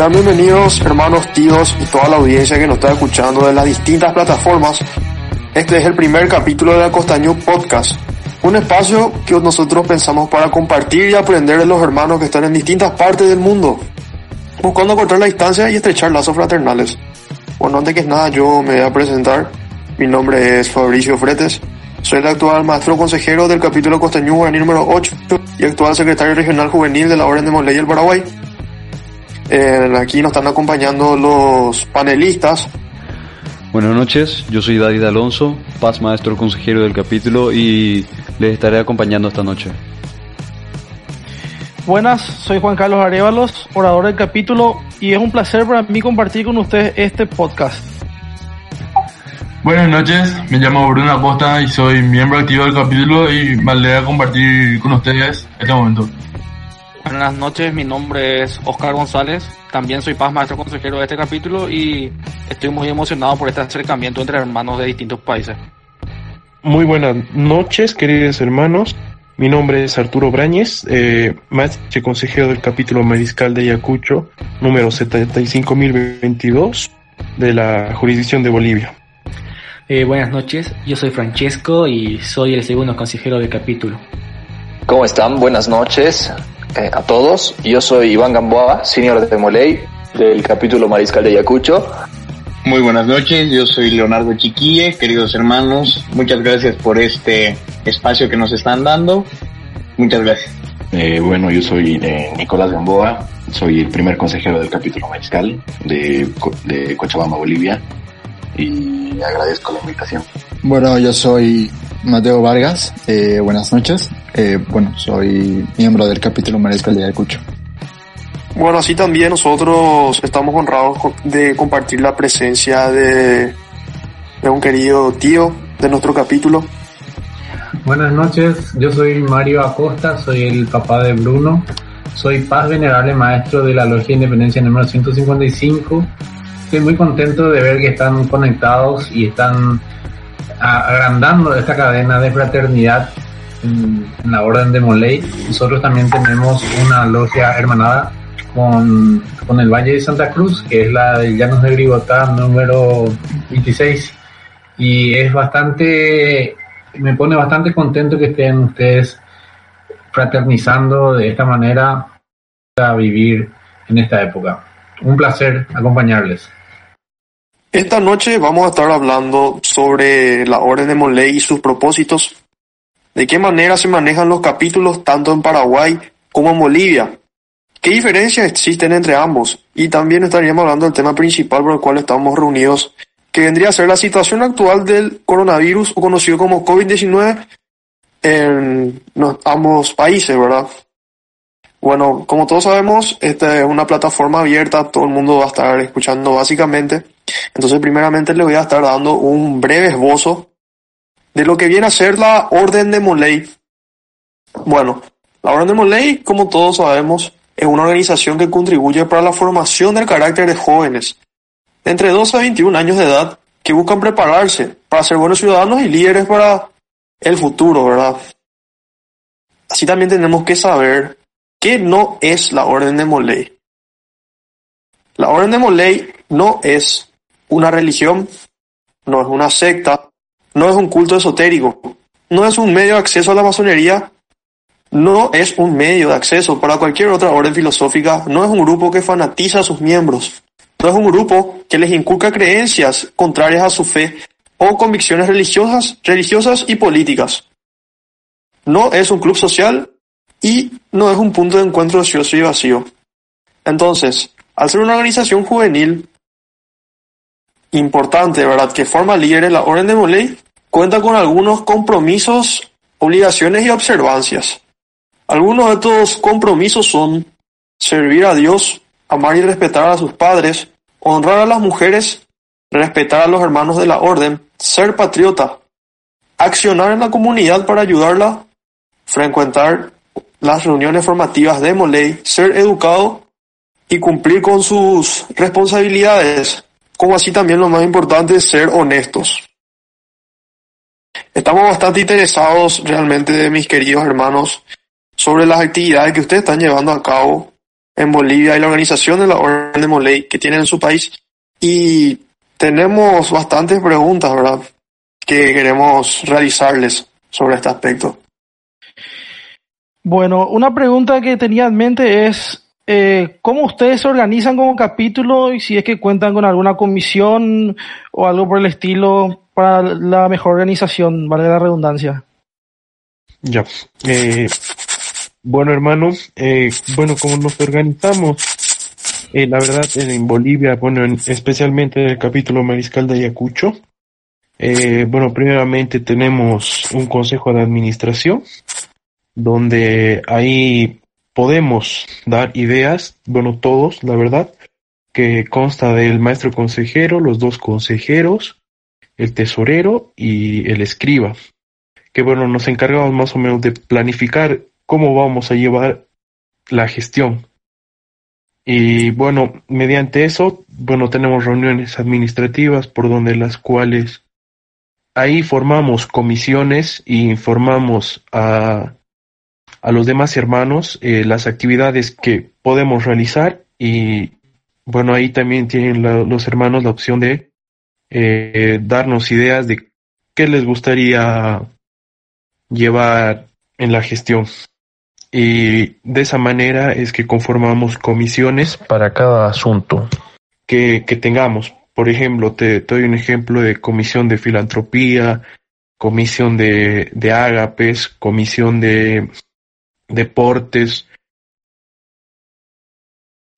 Sean bienvenidos hermanos, tíos y toda la audiencia que nos está escuchando de las distintas plataformas. Este es el primer capítulo de la Costañú Podcast, un espacio que nosotros pensamos para compartir y aprender de los hermanos que están en distintas partes del mundo, buscando cortar la distancia y estrechar lazos fraternales. Bueno, antes que nada yo me voy a presentar. Mi nombre es Fabricio Fretes. Soy el actual maestro consejero del capítulo Costañú número 8 y actual secretario regional juvenil de la Orden de Moley del Paraguay. Eh, aquí nos están acompañando los panelistas. Buenas noches, yo soy David Alonso, paz maestro consejero del capítulo y les estaré acompañando esta noche. Buenas, soy Juan Carlos Arevalos, orador del capítulo y es un placer para mí compartir con ustedes este podcast. Buenas noches, me llamo Bruno Acosta y soy miembro activo del capítulo y me alegra compartir con ustedes este momento. Buenas noches, mi nombre es Oscar González, también soy paz maestro consejero de este capítulo y estoy muy emocionado por este acercamiento entre hermanos de distintos países. Muy buenas noches, queridos hermanos. Mi nombre es Arturo Brañez, eh, maestro consejero del capítulo Mariscal de Ayacucho, número 75022 de la jurisdicción de Bolivia. Eh, buenas noches, yo soy Francesco y soy el segundo consejero del capítulo. ¿Cómo están? Buenas noches eh, a todos. Yo soy Iván Gamboa, senior de Moley, del capítulo Mariscal de Ayacucho. Muy buenas noches, yo soy Leonardo Chiquille, queridos hermanos, muchas gracias por este espacio que nos están dando. Muchas gracias. Eh, bueno, yo soy eh, Nicolás Gamboa, soy el primer consejero del capítulo mariscal de, de Cochabamba, Bolivia, y agradezco la invitación. Bueno, yo soy Mateo Vargas, eh, buenas noches. Eh, bueno, soy miembro del capítulo Mariscal de Ayacucho. Bueno, así también nosotros estamos honrados de compartir la presencia de, de un querido tío de nuestro capítulo. Buenas noches, yo soy Mario Acosta, soy el papá de Bruno, soy paz venerable maestro de la Logia Independencia número 155. Estoy muy contento de ver que están conectados y están agrandando esta cadena de fraternidad en, la Orden de Moley. Nosotros también tenemos una logia hermanada con, con, el Valle de Santa Cruz, que es la de Llanos de Gribotá número 26. Y es bastante, me pone bastante contento que estén ustedes fraternizando de esta manera a vivir en esta época. Un placer acompañarles. Esta noche vamos a estar hablando sobre la Orden de Moley y sus propósitos, de qué manera se manejan los capítulos tanto en Paraguay como en Bolivia, ¿Qué diferencias existen entre ambos? Y también estaríamos hablando del tema principal por el cual estamos reunidos, que vendría a ser la situación actual del coronavirus o conocido como COVID-19 en ambos países, ¿verdad? Bueno, como todos sabemos, esta es una plataforma abierta, todo el mundo va a estar escuchando básicamente. Entonces, primeramente le voy a estar dando un breve esbozo de lo que viene a ser la Orden de Moley. Bueno, la Orden de Moley, como todos sabemos, es una organización que contribuye para la formación del carácter de jóvenes de entre 12 a 21 años de edad que buscan prepararse para ser buenos ciudadanos y líderes para el futuro, ¿verdad? Así también tenemos que saber qué no es la Orden de Moley. La Orden de Moley no es una religión, no es una secta, no es un culto esotérico, no es un medio de acceso a la masonería no es un medio de acceso para cualquier otra orden filosófica, no es un grupo que fanatiza a sus miembros, no es un grupo que les inculca creencias contrarias a su fe o convicciones religiosas, religiosas y políticas. No es un club social y no es un punto de encuentro ocioso y vacío. Entonces, al ser una organización juvenil importante, ¿verdad?, que forma líderes, la Orden de Moley cuenta con algunos compromisos, obligaciones y observancias. Algunos de estos compromisos son servir a Dios, amar y respetar a sus padres, honrar a las mujeres, respetar a los hermanos de la orden, ser patriota, accionar en la comunidad para ayudarla, frecuentar las reuniones formativas de Moley, ser educado y cumplir con sus responsabilidades, como así también lo más importante, ser honestos. Estamos bastante interesados realmente, mis queridos hermanos, sobre las actividades que ustedes están llevando a cabo en Bolivia y la organización de la Orden de Moley que tienen en su país. Y tenemos bastantes preguntas, ¿verdad? Que queremos realizarles sobre este aspecto. Bueno, una pregunta que tenía en mente es eh, cómo ustedes se organizan como capítulo y si es que cuentan con alguna comisión o algo por el estilo para la mejor organización, vale la redundancia. Ya. Eh, bueno, hermano, eh, bueno, como nos organizamos, eh, la verdad, en Bolivia, bueno, en- especialmente en el capítulo Mariscal de Ayacucho, bueno, primeramente tenemos un consejo de administración, donde ahí podemos dar ideas, bueno, todos, la verdad, que consta del maestro consejero, los dos consejeros, el tesorero y el escriba que bueno, nos encargamos más o menos de planificar cómo vamos a llevar la gestión. Y bueno, mediante eso, bueno, tenemos reuniones administrativas por donde las cuales ahí formamos comisiones y informamos a, a los demás hermanos eh, las actividades que podemos realizar y bueno, ahí también tienen la- los hermanos la opción de eh, darnos ideas de qué les gustaría llevar en la gestión. Y de esa manera es que conformamos comisiones para cada asunto que, que tengamos. Por ejemplo, te, te doy un ejemplo de comisión de filantropía, comisión de, de ágapes, comisión de deportes.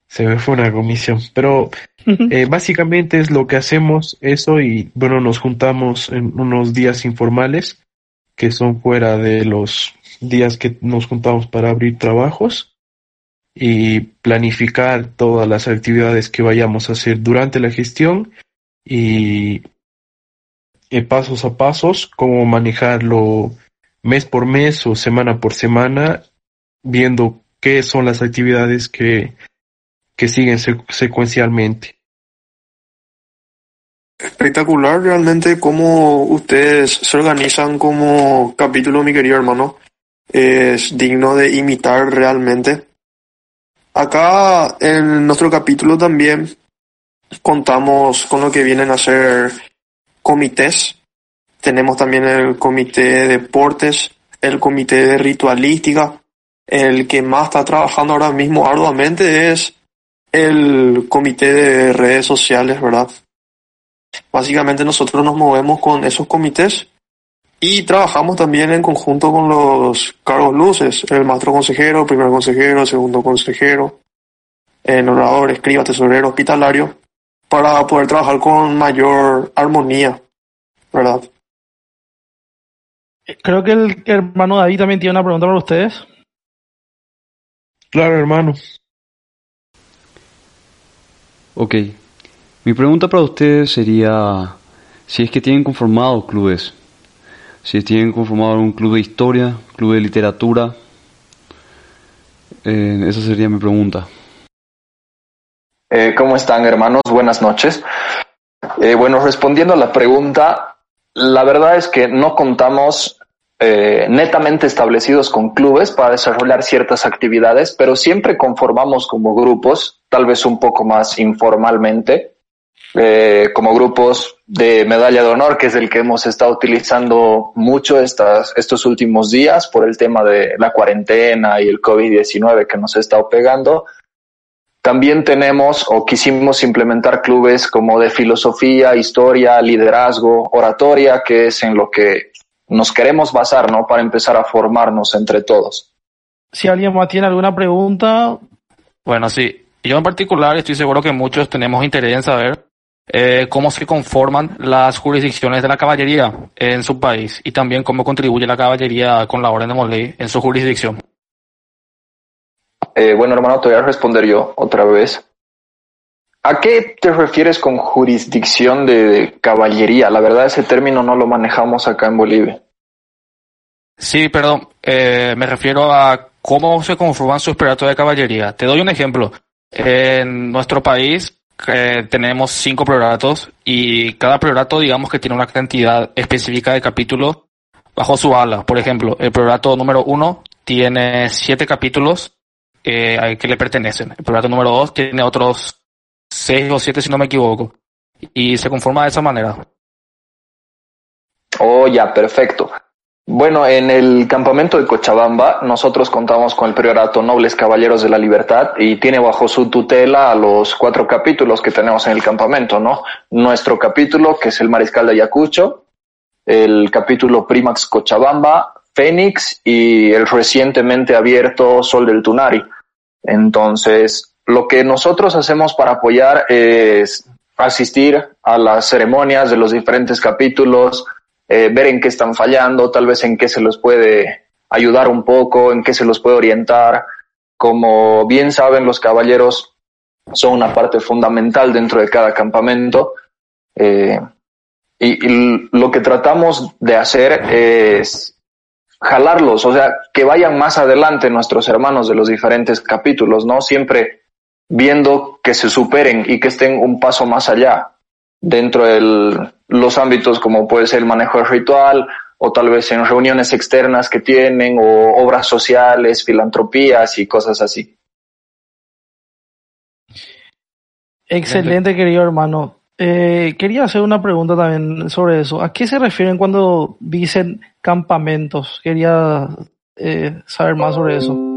Se me fue una comisión, pero eh, básicamente es lo que hacemos eso y bueno, nos juntamos en unos días informales que son fuera de los días que nos juntamos para abrir trabajos y planificar todas las actividades que vayamos a hacer durante la gestión y eh, pasos a pasos, cómo manejarlo mes por mes o semana por semana, viendo qué son las actividades que, que siguen secu- secuencialmente. Espectacular realmente cómo ustedes se organizan como capítulo, mi querido hermano. Es digno de imitar realmente. Acá en nuestro capítulo también contamos con lo que vienen a ser comités. Tenemos también el comité de deportes, el comité de ritualística. El que más está trabajando ahora mismo arduamente es el comité de redes sociales, ¿verdad? Básicamente nosotros nos movemos con esos comités y trabajamos también en conjunto con los cargos luces, el maestro consejero, primer consejero, segundo consejero, el orador, escriba, tesorero, hospitalario, para poder trabajar con mayor armonía, ¿verdad? Creo que el hermano David también tiene una pregunta para ustedes. Claro, hermano. Ok. Mi pregunta para ustedes sería si es que tienen conformado clubes. Si tienen conformado un club de historia, club de literatura. Eh, esa sería mi pregunta. Eh, ¿Cómo están, hermanos? Buenas noches. Eh, bueno, respondiendo a la pregunta, la verdad es que no contamos eh, netamente establecidos con clubes para desarrollar ciertas actividades, pero siempre conformamos como grupos, tal vez un poco más informalmente, eh, como grupos de medalla de honor, que es el que hemos estado utilizando mucho estos últimos días por el tema de la cuarentena y el COVID-19 que nos ha estado pegando. También tenemos o quisimos implementar clubes como de filosofía, historia, liderazgo, oratoria, que es en lo que nos queremos basar, ¿no? Para empezar a formarnos entre todos. Si alguien más tiene alguna pregunta, Bueno, sí. Yo en particular estoy seguro que muchos tenemos interés en saber eh, cómo se conforman las jurisdicciones de la caballería en su país y también cómo contribuye la caballería con la orden de Moley en su jurisdicción. Eh, bueno, hermano, te voy a responder yo otra vez. ¿A qué te refieres con jurisdicción de, de caballería? La verdad, ese término no lo manejamos acá en Bolivia. Sí, perdón. eh, me refiero a cómo se conforman sus prelatos de caballería. Te doy un ejemplo. En nuestro país eh, tenemos cinco prioratos y cada priorato digamos que tiene una cantidad específica de capítulos bajo su ala. Por ejemplo, el priorato número uno tiene siete capítulos eh, que le pertenecen. El priorato número 2 tiene otros 6 o 7 si no me equivoco. Y se conforma de esa manera. Oh, ya, perfecto. Bueno, en el campamento de Cochabamba nosotros contamos con el priorato Nobles Caballeros de la Libertad y tiene bajo su tutela a los cuatro capítulos que tenemos en el campamento, ¿no? Nuestro capítulo, que es el Mariscal de Ayacucho, el capítulo Primax Cochabamba, Fénix y el recientemente abierto Sol del Tunari. Entonces, lo que nosotros hacemos para apoyar es asistir a las ceremonias de los diferentes capítulos, eh, ver en qué están fallando, tal vez en qué se los puede ayudar un poco, en qué se los puede orientar. Como bien saben, los caballeros son una parte fundamental dentro de cada campamento. Eh, y, y, lo que tratamos de hacer es jalarlos, o sea, que vayan más adelante nuestros hermanos de los diferentes capítulos, ¿no? Siempre viendo que se superen y que estén un paso más allá dentro de los ámbitos como puede ser el manejo del ritual o tal vez en reuniones externas que tienen o obras sociales, filantropías y cosas así. Excelente, querido hermano. Eh, quería hacer una pregunta también sobre eso. ¿A qué se refieren cuando dicen campamentos? Quería eh, saber más sobre eso.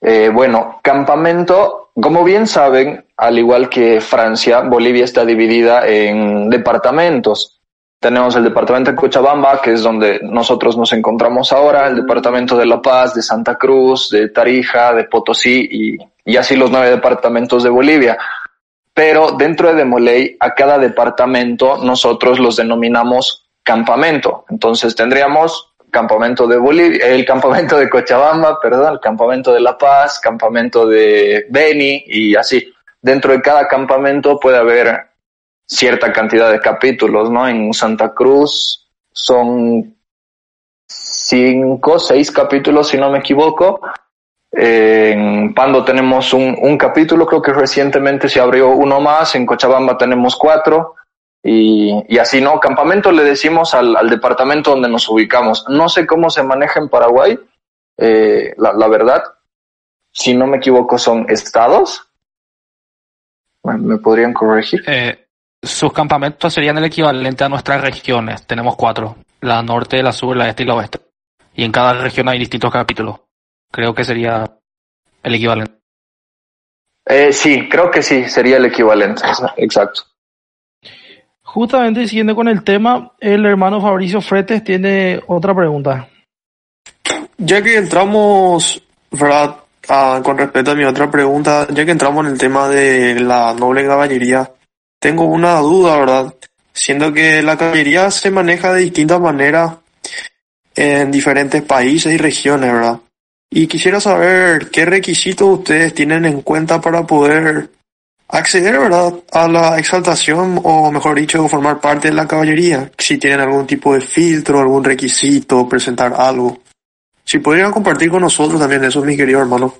Eh, bueno, campamento, como bien saben, al igual que Francia, Bolivia está dividida en departamentos. Tenemos el departamento de Cochabamba, que es donde nosotros nos encontramos ahora, el departamento de La Paz, de Santa Cruz, de Tarija, de Potosí y, y así los nueve departamentos de Bolivia. Pero dentro de Demoley, a cada departamento nosotros los denominamos campamento. Entonces tendríamos campamento de Bolivia, el campamento de Cochabamba, perdón, el campamento de La Paz, campamento de Beni y así. Dentro de cada campamento puede haber cierta cantidad de capítulos, ¿no? En Santa Cruz son cinco, seis capítulos, si no me equivoco. En Pando tenemos un, un capítulo, creo que recientemente se abrió uno más, en Cochabamba tenemos cuatro. Y, y, así, ¿no? Campamento le decimos al, al, departamento donde nos ubicamos. No sé cómo se maneja en Paraguay, eh, la, la, verdad, si no me equivoco, son estados. ¿Me podrían corregir? Eh, sus campamentos serían el equivalente a nuestras regiones. Tenemos cuatro, la norte, la sur, la este y la oeste. Y en cada región hay distintos capítulos. Creo que sería el equivalente. Eh, sí, creo que sí, sería el equivalente, exacto. Justamente siguiendo con el tema, el hermano Fabricio Fretes tiene otra pregunta. Ya que entramos, ¿verdad? Ah, con respecto a mi otra pregunta, ya que entramos en el tema de la noble caballería, tengo una duda, ¿verdad? Siendo que la caballería se maneja de distintas maneras en diferentes países y regiones, ¿verdad? Y quisiera saber qué requisitos ustedes tienen en cuenta para poder acceder, ¿verdad?, a la exaltación o, mejor dicho, formar parte de la caballería. Si tienen algún tipo de filtro, algún requisito, presentar algo. Si podrían compartir con nosotros también eso, mi querido hermano.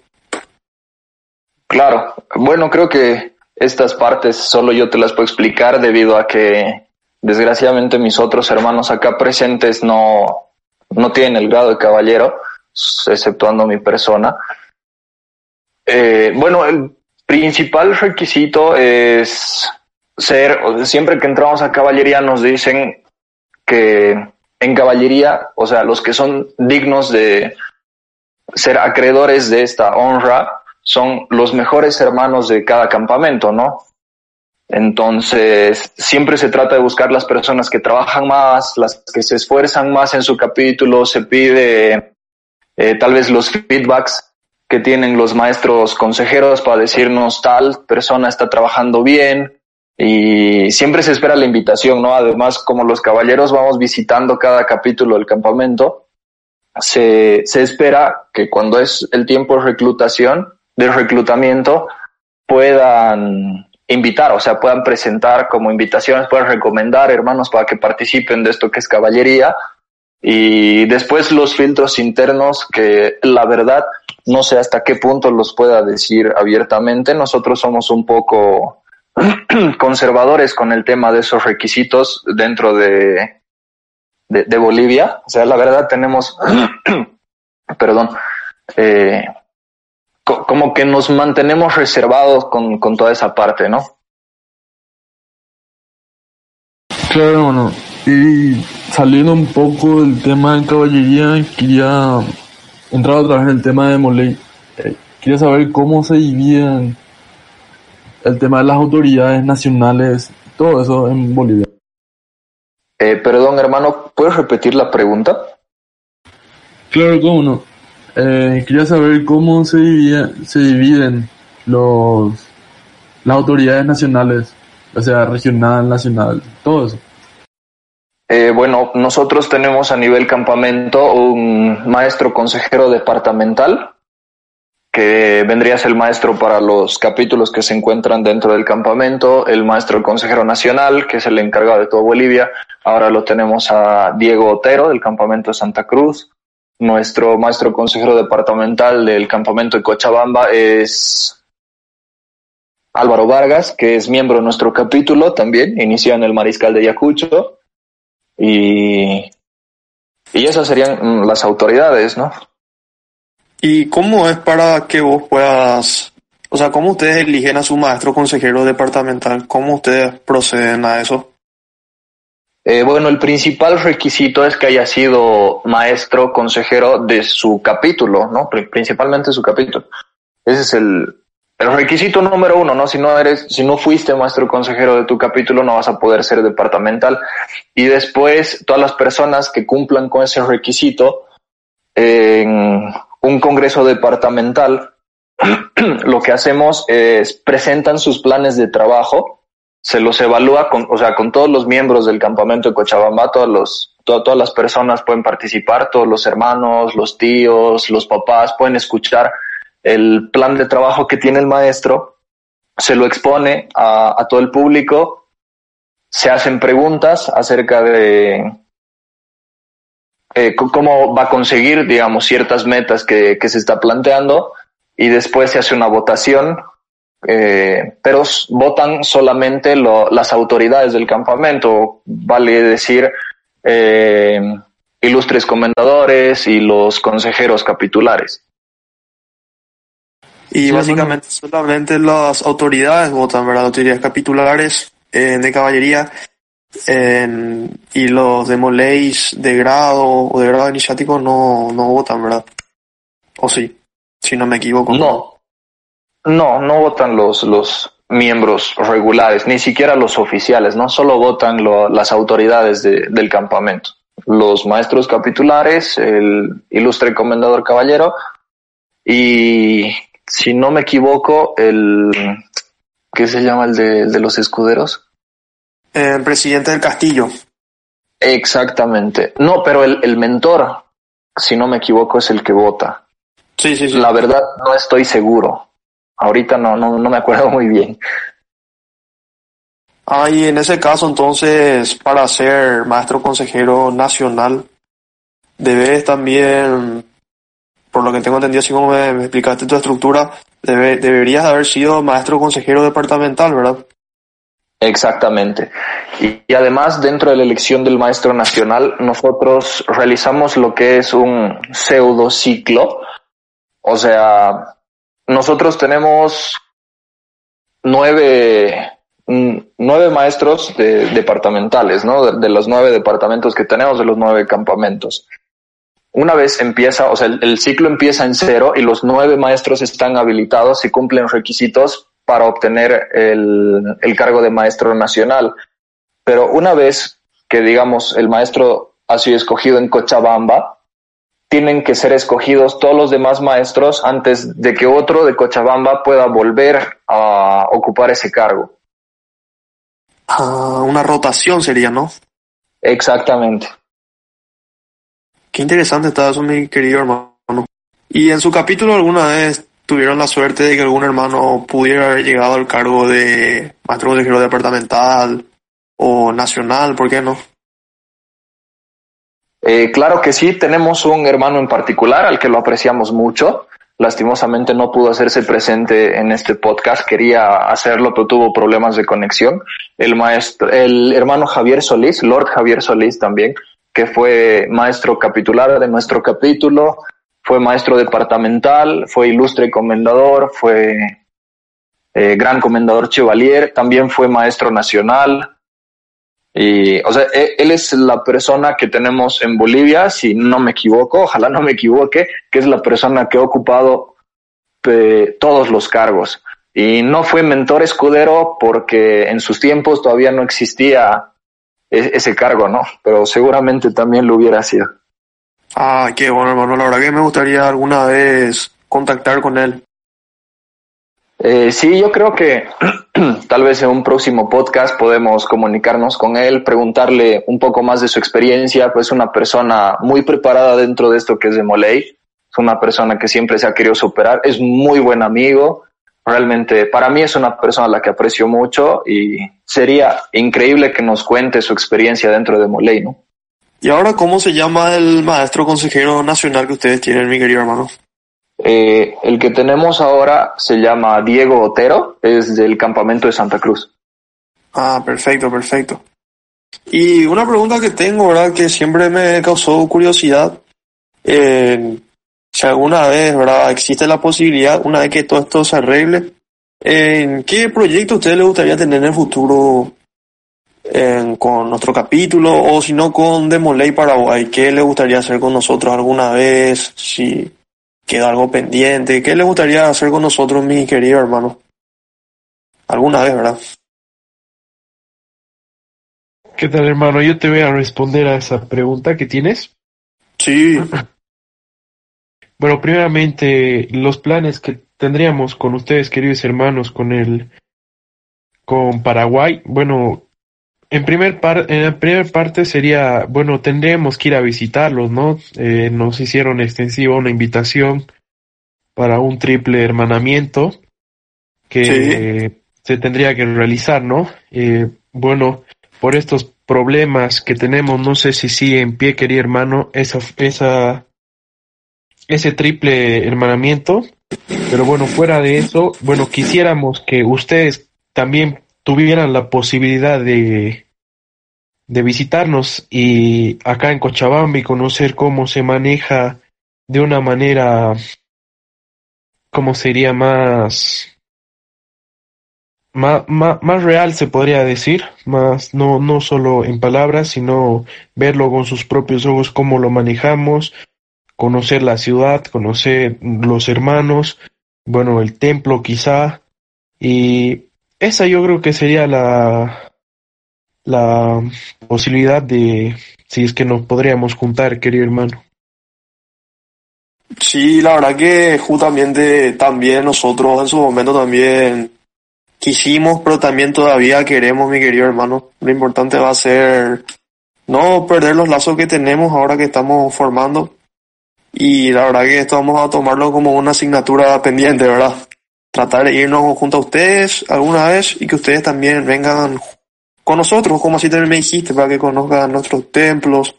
Claro. Bueno, creo que estas partes solo yo te las puedo explicar debido a que desgraciadamente mis otros hermanos acá presentes no, no tienen el grado de caballero, exceptuando mi persona. Eh, bueno, el principal requisito es ser, siempre que entramos a caballería nos dicen que en caballería, o sea, los que son dignos de ser acreedores de esta honra son los mejores hermanos de cada campamento, ¿no? Entonces, siempre se trata de buscar las personas que trabajan más, las que se esfuerzan más en su capítulo, se pide eh, tal vez los feedbacks que tienen los maestros consejeros para decirnos tal persona está trabajando bien y siempre se espera la invitación, ¿no? Además, como los caballeros vamos visitando cada capítulo del campamento, se, se espera que cuando es el tiempo de reclutación, de reclutamiento, puedan invitar, o sea, puedan presentar como invitaciones, puedan recomendar hermanos para que participen de esto que es caballería y después los filtros internos que la verdad no sé hasta qué punto los pueda decir abiertamente. Nosotros somos un poco conservadores con el tema de esos requisitos dentro de de, Bolivia. O sea, la verdad tenemos, perdón, eh, co- como que nos mantenemos reservados con, con toda esa parte, ¿no? Claro, bueno, y saliendo un poco del tema de caballería, quería entrar otra vez en el tema de Moley. Eh, quería saber cómo se dividían el tema de las autoridades nacionales, todo eso en Bolivia. Eh, perdón, hermano, ¿puedes repetir la pregunta? Claro, cómo no. Eh, quería saber cómo se, divide- se dividen los las autoridades nacionales, o sea, regional, nacional, todo eso. Eh, bueno, nosotros tenemos a nivel campamento un maestro consejero departamental, que vendría a ser el maestro para los capítulos que se encuentran dentro del campamento, el maestro consejero nacional, que es el encargado de todo Bolivia. Ahora lo tenemos a Diego Otero del campamento de Santa Cruz. Nuestro maestro consejero departamental del campamento de Cochabamba es Álvaro Vargas, que es miembro de nuestro capítulo también, inició en el Mariscal de Ayacucho. Y, y esas serían mm, las autoridades, ¿no? ¿Y cómo es para que vos puedas, o sea, cómo ustedes eligen a su maestro consejero departamental? ¿Cómo ustedes proceden a eso? Eh, bueno, el principal requisito es que haya sido maestro consejero de su capítulo, ¿no? Pri- Principalmente su capítulo. Ese es el, el requisito número uno, ¿no? Si no eres, si no fuiste maestro consejero de tu capítulo, no vas a poder ser departamental. Y después, todas las personas que cumplan con ese requisito, en un congreso departamental, lo que hacemos es presentan sus planes de trabajo, se los evalúa con, o sea, con todos los miembros del campamento de Cochabamba, todos los, to- todas las personas pueden participar, todos los hermanos, los tíos, los papás pueden escuchar el plan de trabajo que tiene el maestro, se lo expone a, todo el público, se hacen preguntas acerca de eh, cómo va a conseguir, digamos, ciertas metas que, se está planteando y después se hace una votación, eh, pero votan solamente las autoridades del campamento, vale decir, eh, ilustres comendadores y los consejeros capitulares. Y básicamente solamente las autoridades votan, ¿verdad? Autoridades capitulares eh, de caballería y los de moleis de grado o de grado iniciático no, no votan, ¿verdad? O sí, si no me equivoco. No, no, no votan los, los miembros regulares, ni siquiera los oficiales, no solo votan lo- las autoridades de- del campamento. Los maestros capitulares, el ilustre comendador caballero y, si no me equivoco, el, ¿qué se llama el de, el de los escuderos? El presidente del castillo. Exactamente. No, pero el, el mentor, si no me equivoco, es el que vota. Sí, sí, sí. La verdad no estoy seguro. Ahorita no, no, no me acuerdo muy bien. Ah, y en ese caso, entonces, para ser maestro consejero nacional, debes también, por lo que tengo entendido, así como me, explicaste tu estructura, debe- deberías haber sido maestro consejero departamental, ¿verdad? Exactamente. Y, además, dentro de la elección del maestro nacional, nosotros realizamos lo que es un pseudo ciclo. O sea, nosotros tenemos nueve, mm, nueve maestros de- departamentales, ¿no? De los nueve departamentos que tenemos, de los nueve campamentos. Una vez empieza, o sea, el, el ciclo empieza en cero y los nueve maestros están habilitados y cumplen requisitos para obtener el, el cargo de maestro nacional. Pero una vez que, digamos, el maestro ha sido escogido en Cochabamba, tienen que ser escogidos todos los demás maestros antes de que otro de Cochabamba pueda volver a ocupar ese cargo. Ah, una rotación sería, ¿no? Exactamente. Interesante está eso, mi querido hermano. ¿Y en su capítulo alguna vez tuvieron la suerte de que algún hermano pudiera haber llegado al cargo de maestro consejero departamental o nacional? ¿Por qué no? Eh, claro que sí, tenemos un hermano en particular al que lo apreciamos mucho. Lastimosamente no pudo hacerse presente en este podcast, quería hacerlo, pero tuvo problemas de conexión. El maestro, el hermano Javier Solís, Lord Javier Solís también, que fue maestro capitular de nuestro capítulo, fue maestro departamental, fue ilustre comendador, fue eh, gran comendador chevalier, también fue maestro nacional. Y, o sea, e, él es la persona que tenemos en Bolivia, si no me equivoco, ojalá no me equivoque, que es la persona que ha ocupado todos los cargos. Y no fue mentor escudero porque en sus tiempos todavía no existía ese cargo, ¿no? Pero seguramente también lo hubiera sido. Ah, qué bueno, hermano. La verdad que me gustaría alguna vez contactar con él. Eh, sí, yo creo que tal vez en un próximo podcast podemos comunicarnos con él, preguntarle un poco más de su experiencia, pues una persona muy preparada dentro de esto que es de Moley, es una persona que siempre se ha querido superar, es muy buen amigo, realmente para mí es una persona a la que aprecio mucho y sería increíble que nos cuente su experiencia dentro de Moley, ¿no? ¿Y ahora cómo se llama el maestro consejero nacional que ustedes tienen, mi querido hermano? Eh, el que tenemos ahora se llama Diego Otero, es del campamento de Santa Cruz. Ah, perfecto, perfecto. Y una pregunta que tengo, ¿verdad? Que siempre me causó curiosidad. Eh, si alguna vez, ¿verdad? Existe la posibilidad, una vez que todo esto se arregle, ¿en qué proyecto a usted le gustaría tener en el futuro en, con nuestro capítulo o si no con Demoley Paraguay? ¿Qué le gustaría hacer con nosotros alguna vez? Si queda algo pendiente. ¿Qué le gustaría hacer con nosotros, mi querido hermano? Alguna vez, ¿verdad? ¿Qué tal, hermano? Yo te voy a responder a esa pregunta que tienes. Sí. Bueno, primeramente, los planes que tendríamos con ustedes, queridos hermanos, con el con Paraguay, bueno, en primer par en la primera parte sería, bueno, tendríamos que ir a visitarlos, ¿no? Eh, nos hicieron extensiva una invitación para un triple hermanamiento que Sí. se tendría que realizar, ¿no? Eh, bueno, por estos problemas que tenemos, no sé si sigue en pie, querido hermano, esa, esa, ese triple hermanamiento. Pero bueno, fuera de eso, bueno, quisiéramos que ustedes también tuvieran la posibilidad de, de visitarnos y acá en Cochabamba y conocer cómo se maneja de una manera, cómo sería más, más, más, más real se podría decir, más no, no solo en palabras, sino verlo con sus propios ojos, cómo lo manejamos, conocer la ciudad, conocer los hermanos, bueno, el templo quizá, y esa yo creo que sería la, la posibilidad de si es que nos podríamos juntar, querido hermano. Sí, la verdad que justamente también nosotros en su momento también quisimos, pero también todavía queremos, mi querido hermano. Lo importante va a ser no perder los lazos que tenemos ahora que estamos formando. Y la verdad que esto vamos a tomarlo como una asignatura pendiente, ¿verdad? Tratar de irnos junto a ustedes alguna vez y que ustedes también vengan con nosotros, como así también me dijiste, para que conozcan nuestros templos,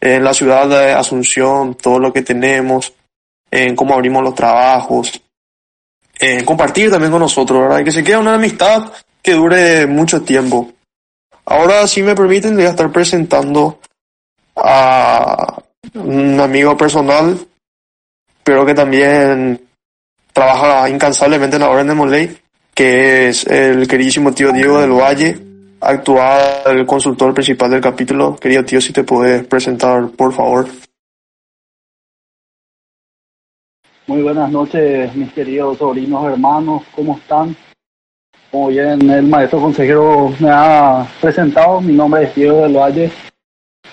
en la ciudad de Asunción, todo lo que tenemos, en cómo abrimos los trabajos, en compartir también con nosotros, ¿verdad? Y que se quede una amistad que dure mucho tiempo. Ahora, si me permiten, voy a estar presentando a un amigo personal, pero que también trabaja incansablemente en la Orden de Moley, que es el queridísimo tío Diego del Valle, actual consultor principal del capítulo. Querido tío, si te puedes presentar, por favor. Muy buenas noches, mis queridos sobrinos, hermanos, ¿cómo están? Como bien el maestro consejero me ha presentado, mi nombre es Diego del Valle.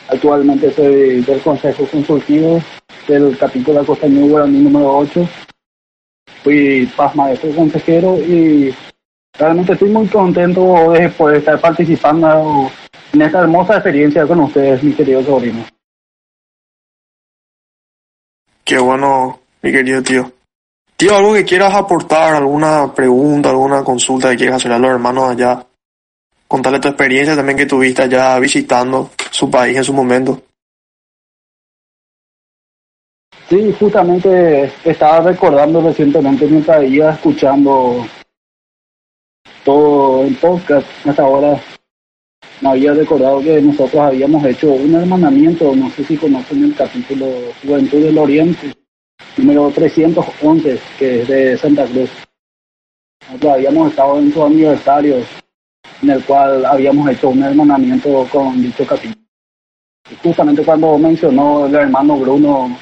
Actualmente soy del Consejo Consultivo del capítulo de Costañú Guaraní número 8. Fui paz maestro consejero y realmente estoy muy contento de poder estar participando en esta hermosa experiencia con ustedes, mis queridos sobrinos. Qué bueno, mi querido tío. Tío, algo que quieras aportar, alguna pregunta, alguna consulta que quieras hacer a los hermanos allá. Contarle tu experiencia también que tuviste allá visitando su país en su momento. Sí, justamente estaba recordando recientemente mientras iba escuchando todo el podcast hasta ahora. me había recordado que nosotros habíamos hecho un hermanamiento, no sé si conocen el capítulo Juventud del Oriente, número 311, que es de Santa Cruz. Nosotros habíamos estado en su aniversario, en el cual habíamos hecho un hermanamiento con dicho capítulo. Justamente cuando mencionó el hermano Bruno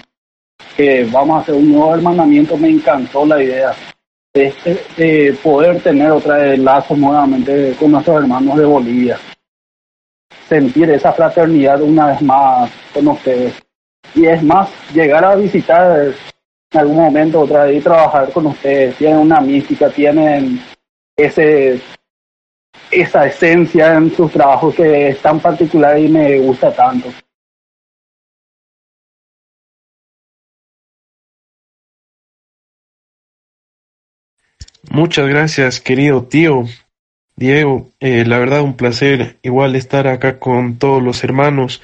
que vamos a hacer un nuevo hermanamiento, me encantó la idea de, de poder tener otra vez lazo nuevamente con nuestros hermanos de Bolivia sentir esa fraternidad una vez más con ustedes. Y es más, llegar a visitar en algún momento otra vez y trabajar con ustedes. Tienen una mística, tienen ese esa esencia en sus trabajos que es tan particular y me gusta tanto. Muchas gracias, querido tío. Diego, eh, la verdad un placer igual estar acá con todos los hermanos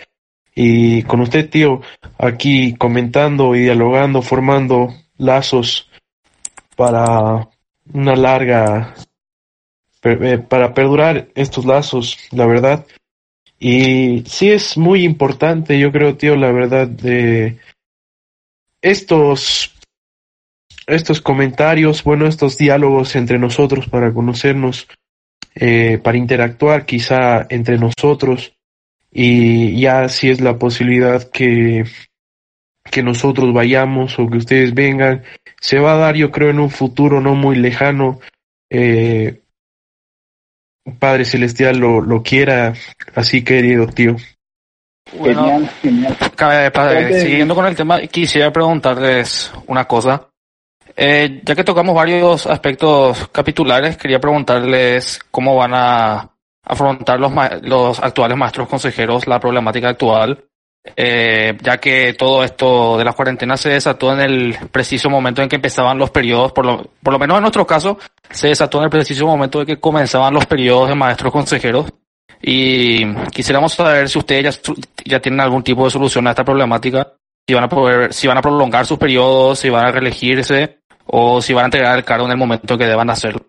y con usted, tío, aquí comentando y dialogando, formando lazos para una larga, eh, para perdurar estos lazos, la verdad. Y sí es muy importante, yo creo, tío, la verdad, de estos, estos comentarios, bueno, estos diálogos entre nosotros para conocernos eh, para interactuar quizá entre nosotros y ya si es la posibilidad que, que nosotros vayamos o que ustedes vengan, se va a dar yo creo en un futuro no muy lejano. Eh, Padre Celestial lo, lo quiera, así querido tío. Bueno, padre, siguiendo con el tema, quisiera preguntarles una cosa. Eh, ya que tocamos varios aspectos capitulares, quería preguntarles cómo van a afrontar los, los actuales maestros consejeros la problemática actual, eh, ya que todo esto de las cuarentenas se desató en el preciso momento en que empezaban los periodos, por lo, por lo menos en nuestro caso, se desató en el preciso momento en que comenzaban los periodos de maestros consejeros. Y quisiéramos saber si ustedes ya, tienen algún tipo de solución a esta problemática, si van a si van a prolongar sus periodos, si van a reelegirse, o si van a entregar el cargo en el momento que deban hacerlo.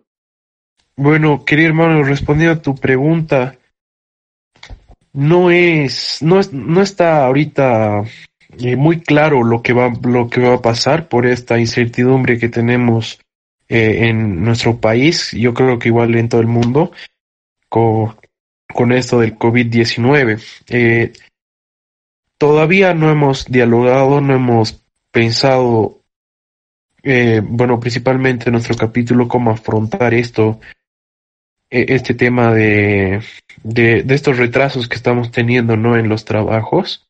Bueno, querido hermano, respondiendo a tu pregunta, no es, no es, no está ahorita eh, muy claro lo que va, lo que va a pasar por esta incertidumbre que tenemos eh, en nuestro país. Yo creo que igual en todo el mundo con, con esto del COVID-19. Eh, todavía no hemos dialogado, no hemos pensado eh, bueno, principalmente nuestro capítulo, cómo afrontar esto, este tema de, de, estos retrasos que estamos teniendo, ¿no? En los trabajos.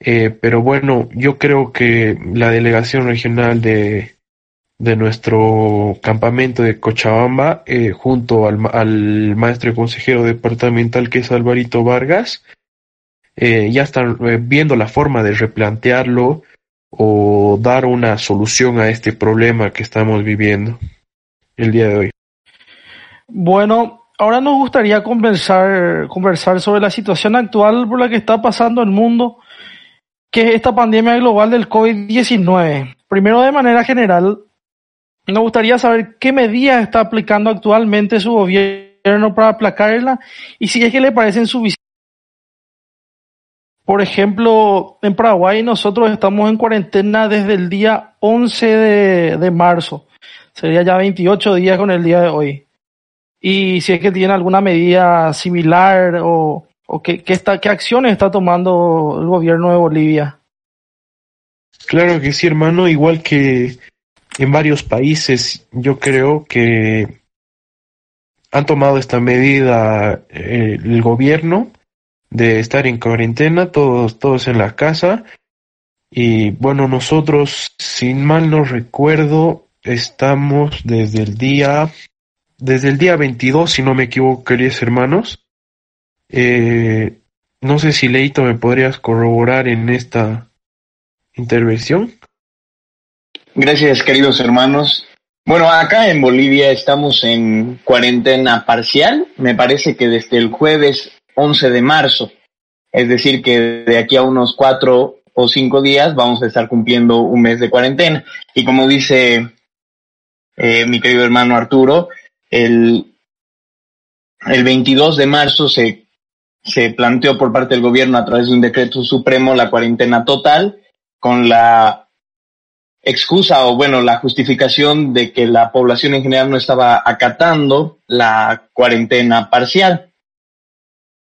Eh, pero bueno, yo creo que la delegación regional de, de nuestro campamento de Cochabamba, eh, junto al, al maestro y consejero departamental que es Alvarito Vargas, ya están viendo la forma de replantearlo, o dar una solución a este problema que estamos viviendo el día de hoy. Bueno, ahora nos gustaría conversar, conversar sobre la situación actual por la que está pasando el mundo, que es esta pandemia global del COVID-19. Primero, de manera general, nos gustaría saber qué medidas está aplicando actualmente su gobierno para aplacarla y si es que le parecen suficientes por ejemplo, en Paraguay nosotros estamos en cuarentena desde el día 11 de, marzo. Sería ya 28 días con el día de hoy. Y si es que tiene alguna medida similar o, o qué, qué, está, qué acciones está tomando el gobierno de Bolivia. Claro que sí, hermano. Igual que en varios países, yo creo que han tomado esta medida eh, el gobierno de estar en cuarentena, todos, todos en la casa. Y bueno, nosotros, sin mal no recuerdo, estamos desde el día, desde el día 22, si no me equivoco, queridos hermanos. Eh, no sé si Leito me podrías corroborar en esta intervención. Gracias, queridos hermanos. Bueno, acá en Bolivia estamos en cuarentena parcial. Me parece que desde el jueves 11 de marzo. Es decir, que de aquí a unos cuatro o cinco días vamos a estar cumpliendo un mes de cuarentena. Y como dice eh, mi querido hermano Arturo, el, el 22 de marzo se se planteó por parte del gobierno a través de un decreto supremo la cuarentena total con la excusa o bueno, la justificación de que la población en general no estaba acatando la cuarentena parcial.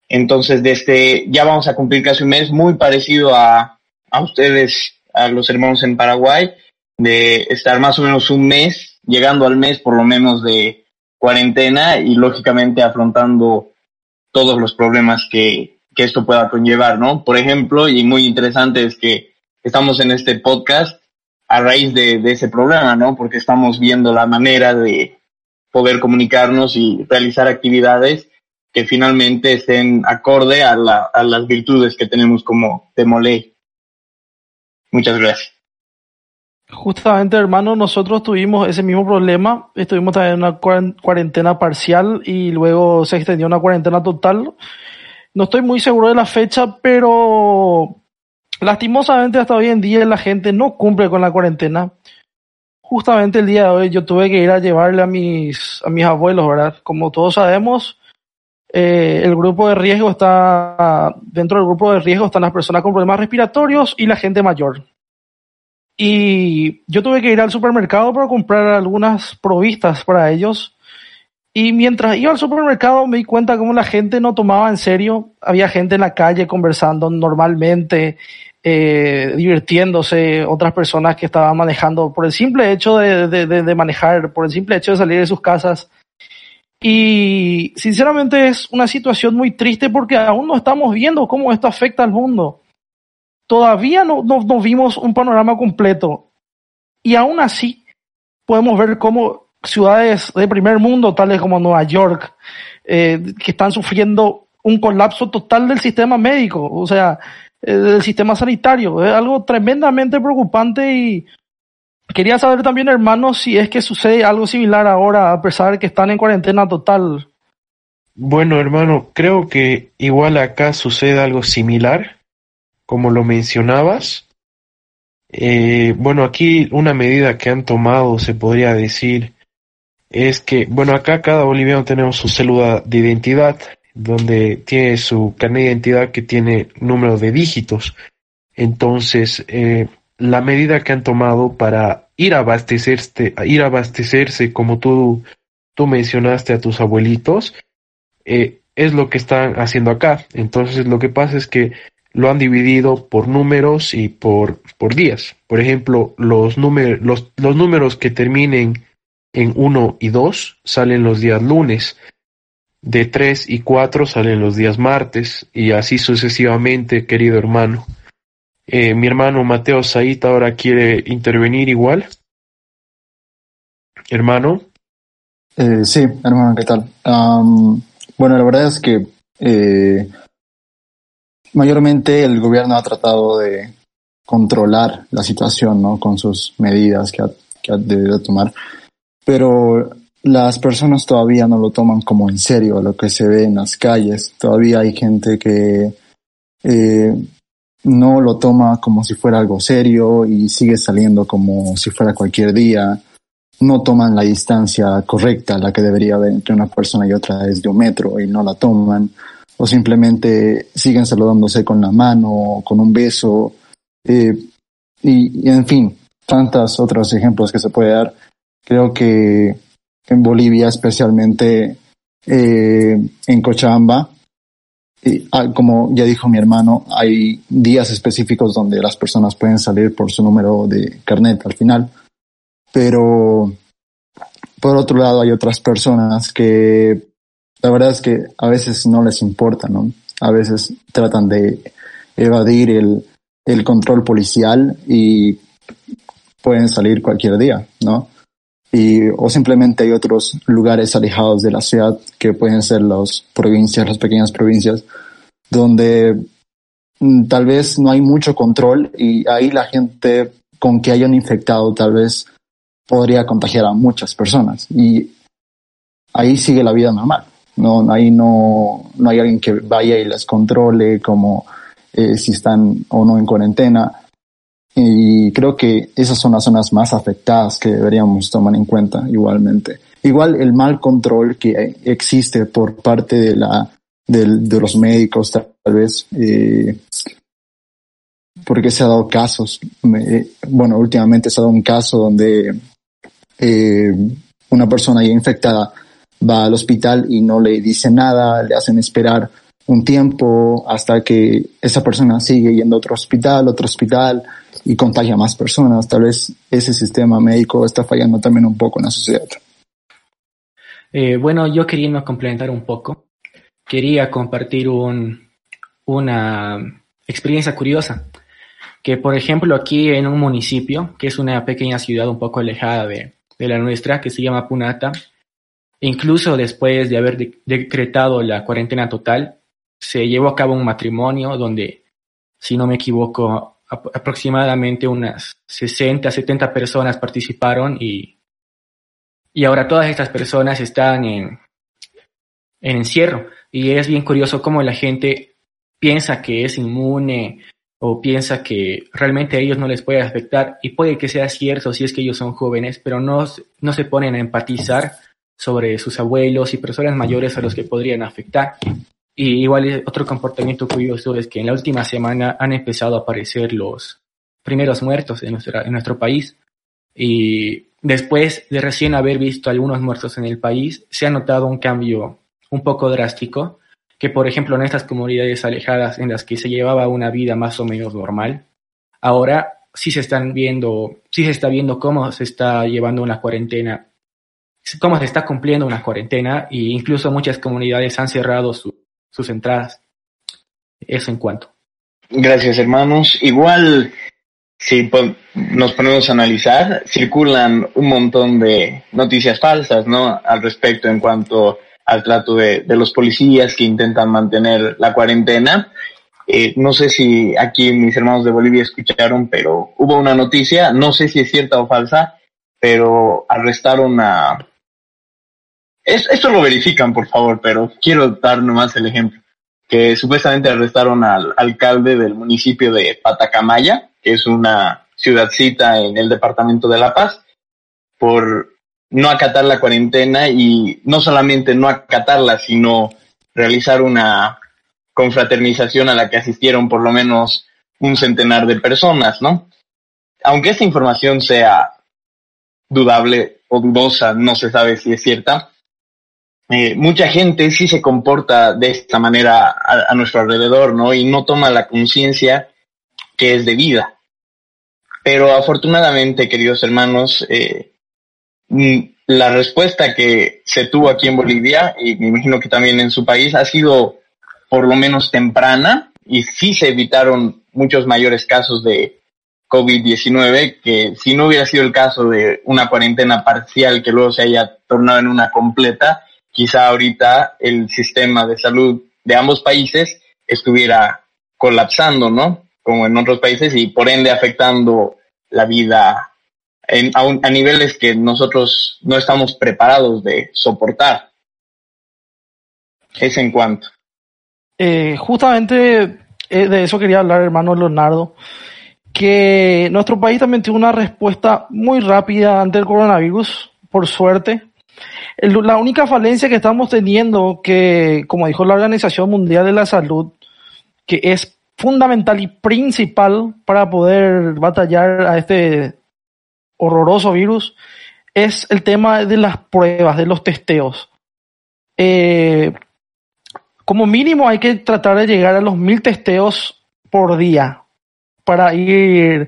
Entonces, desde ya vamos a cumplir casi un mes muy parecido a, a ustedes, a los hermanos en Paraguay, de estar más o menos un mes, llegando al mes por lo menos de cuarentena y lógicamente afrontando todos los problemas que, que esto pueda conllevar, ¿no? Por ejemplo, y muy interesante es que estamos en este podcast a raíz de, ese problema, ¿no? Porque estamos viendo la manera de poder comunicarnos y realizar actividades que finalmente estén acorde a, la, a las virtudes que tenemos como Temoley. Muchas gracias. Justamente, hermano, nosotros tuvimos ese mismo problema. Estuvimos también en una cuarentena parcial y luego se extendió una cuarentena total. No estoy muy seguro de la fecha, pero lastimosamente hasta hoy en día la gente no cumple con la cuarentena. Justamente el día de hoy yo tuve que ir a llevarle a mis, a mis abuelos, ¿verdad? Como todos sabemos, eh, el grupo de riesgo está, dentro del grupo de riesgo están las personas con problemas respiratorios y la gente mayor. Y yo tuve que ir al supermercado para comprar algunas provistas para ellos. Y mientras iba al supermercado me di cuenta cómo la gente no tomaba en serio. Había gente en la calle conversando normalmente, eh, divirtiéndose, otras personas que estaban manejando por el simple hecho de, de, de, manejar, por el simple hecho de salir de sus casas. Y sinceramente es una situación muy triste porque aún no estamos viendo cómo esto afecta al mundo todavía no, no, vimos un panorama completo. Y aún así, podemos ver cómo ciudades de primer mundo, tales como Nueva York, eh, que están sufriendo un colapso total del sistema médico, o sea, eh, del sistema sanitario. Es algo tremendamente preocupante y quería saber también, hermano, si es que sucede algo similar ahora, a pesar de que están en cuarentena total. Bueno, hermano, creo que igual acá sucede algo similar como lo mencionabas. Eh, bueno, aquí una medida que han tomado, se podría decir, es que, bueno, acá cada boliviano tenemos su célula de identidad, donde tiene su carnet de identidad que tiene número de dígitos. Entonces, eh, la medida que han tomado para ir a abastecerse, ir abastecerse como tú, tú mencionaste a tus abuelitos, eh, es lo que están haciendo acá. Entonces, lo que pasa es que lo han dividido por números y por, por días. Por ejemplo, los, los, los números que terminen en 1 y 2 salen los días lunes, de 3 y 4 salen los días martes, y así sucesivamente, querido hermano. Eh, mi hermano Mateo Said ahora quiere intervenir igual. Hermano. Eh, sí, hermano, ¿qué tal? bueno, la verdad es que eh, mayormente el gobierno ha tratado de controlar la situación, ¿no? Con sus medidas que ha, que ha debido tomar. Pero las personas todavía no lo toman como en serio lo que se ve en las calles. Todavía hay gente que eh, no lo toma como si fuera algo serio y sigue saliendo como si fuera cualquier día. No toman la distancia correcta, la que debería haber entre una persona y otra es de un metro y no la toman o simplemente siguen saludándose con la mano, con un beso, eh, y, en fin, tantos otros ejemplos que se puede dar. Creo que en Bolivia, especialmente eh, en Cochabamba, ah, como ya dijo mi hermano, hay días específicos donde las personas pueden salir por su número de carnet al final, pero por otro lado hay otras personas que la verdad es que a veces no les importa, ¿no? A veces tratan de evadir el, el control policial y pueden salir cualquier día, ¿no? Y, o simplemente hay otros lugares alejados de la ciudad que pueden ser las provincias, las pequeñas provincias, donde mm, tal vez no hay mucho control y ahí la gente con que hayan infectado tal vez podría contagiar a muchas personas y ahí sigue la vida normal. No, ahí no, no hay alguien que vaya y las controle como eh, si están o no en cuarentena. Y creo que esas son las zonas más afectadas que deberíamos tomar en cuenta igualmente. Igual el mal control que existe por parte de la del- de los médicos, tal vez, eh, porque se ha dado casos, me- bueno, últimamente se ha dado un caso donde eh, una persona ya infectada va al hospital y no le dice nada, le hacen esperar un tiempo hasta que esa persona sigue yendo a otro hospital, otro hospital y contagia a más personas. Tal vez ese sistema médico está fallando también un poco en la sociedad. Eh, bueno, yo queriendo complementar un poco, quería compartir un, una experiencia curiosa. Que, por ejemplo, aquí en un municipio, que es una pequeña ciudad un poco alejada de la nuestra, que se llama Punata, incluso después de haber de- decretado la cuarentena total, se llevó a cabo un matrimonio donde, si no me equivoco, ap- aproximadamente unas 60, 70 personas participaron y y ahora todas estas personas están en, en encierro. Y es bien curioso cómo la gente piensa que es inmune o piensa que realmente a ellos no les puede afectar. Y puede que sea cierto si es que ellos son jóvenes, pero no, no se ponen a empatizar sobre sus abuelos y personas mayores a los que podrían afectar. Y igual eh, otro comportamiento curioso es que en la última semana han empezado a aparecer los primeros muertos en, nuestra, en nuestro país. Y después de recién haber visto algunos muertos en el país, se ha notado un cambio un poco drástico, que por ejemplo en estas comunidades alejadas en las que se llevaba una vida más o menos normal, ahora sí se están viendo, sí se está viendo cómo se está llevando una cuarentena, cómo se está cumpliendo una cuarentena e incluso muchas comunidades han cerrado su- sus entradas. Eso en cuanto. Gracias, hermanos. Igual, si nos ponemos a analizar, circulan un montón de noticias falsas, ¿no? Al respecto en cuanto al trato de, de los policías que intentan mantener la cuarentena. Eh, no sé si aquí mis hermanos de Bolivia escucharon, pero hubo una noticia, no sé si es cierta o falsa, pero arrestaron a... Es- esto lo verifican, por favor, pero quiero dar nomás el ejemplo que supuestamente arrestaron al alcalde del municipio de Patacamaya, que es una ciudadcita en el departamento de La Paz, por no acatar la cuarentena y no solamente no acatarla, sino realizar una confraternización a la que asistieron por lo menos un centenar de personas, ¿no? Aunque esta información sea dudable o dudosa, no se sabe si es cierta, eh, mucha gente sí se comporta de esta manera a, nuestro alrededor, ¿no? Y no toma la conciencia que es debida. Pero afortunadamente, queridos hermanos, eh, mm, la respuesta que se tuvo aquí en Bolivia, y me imagino que también en su país, ha sido por lo menos temprana y sí se evitaron muchos mayores casos de COVID-19, que si no hubiera sido el caso de una cuarentena parcial que luego se haya tornado en una completa, quizá ahorita el sistema de salud de ambos países estuviera colapsando, ¿no? Como en otros países y por ende afectando la vida en, a, un- a niveles que nosotros no estamos preparados de soportar. Es en cuanto. Eh, justamente eh, de eso quería hablar, hermano Leonardo, que nuestro país también tiene una respuesta muy rápida ante el coronavirus, por suerte. La única falencia que estamos teniendo, que como dijo la Organización Mundial de la Salud, que es fundamental y principal para poder batallar a este horroroso virus, es el tema de las pruebas, de los testeos. Eh, como mínimo hay que tratar de llegar a los mil testeos por día para ir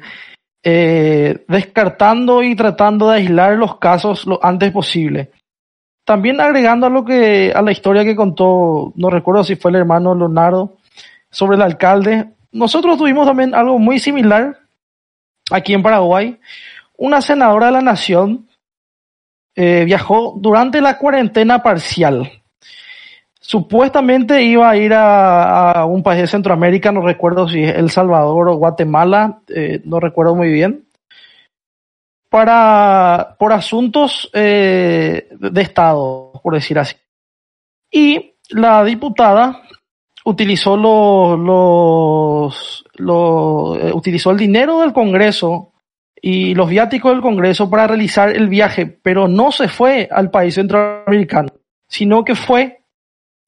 eh, descartando y tratando de aislar los casos lo antes posible. También agregando a lo que a la historia que contó, no recuerdo si fue el hermano Leonardo, sobre el alcalde. Nosotros tuvimos también algo muy similar aquí en Paraguay. Una senadora de la nación eh, viajó durante la cuarentena parcial Supuestamente iba a ir a, un país de Centroamérica, no recuerdo si es El Salvador o Guatemala, eh, no recuerdo muy bien, para, por asuntos eh, de Estado, por decir así. Y la diputada utilizó los, los, los eh, utilizó el dinero del Congreso y los viáticos del Congreso para realizar el viaje, pero no se fue al país centroamericano, sino que fue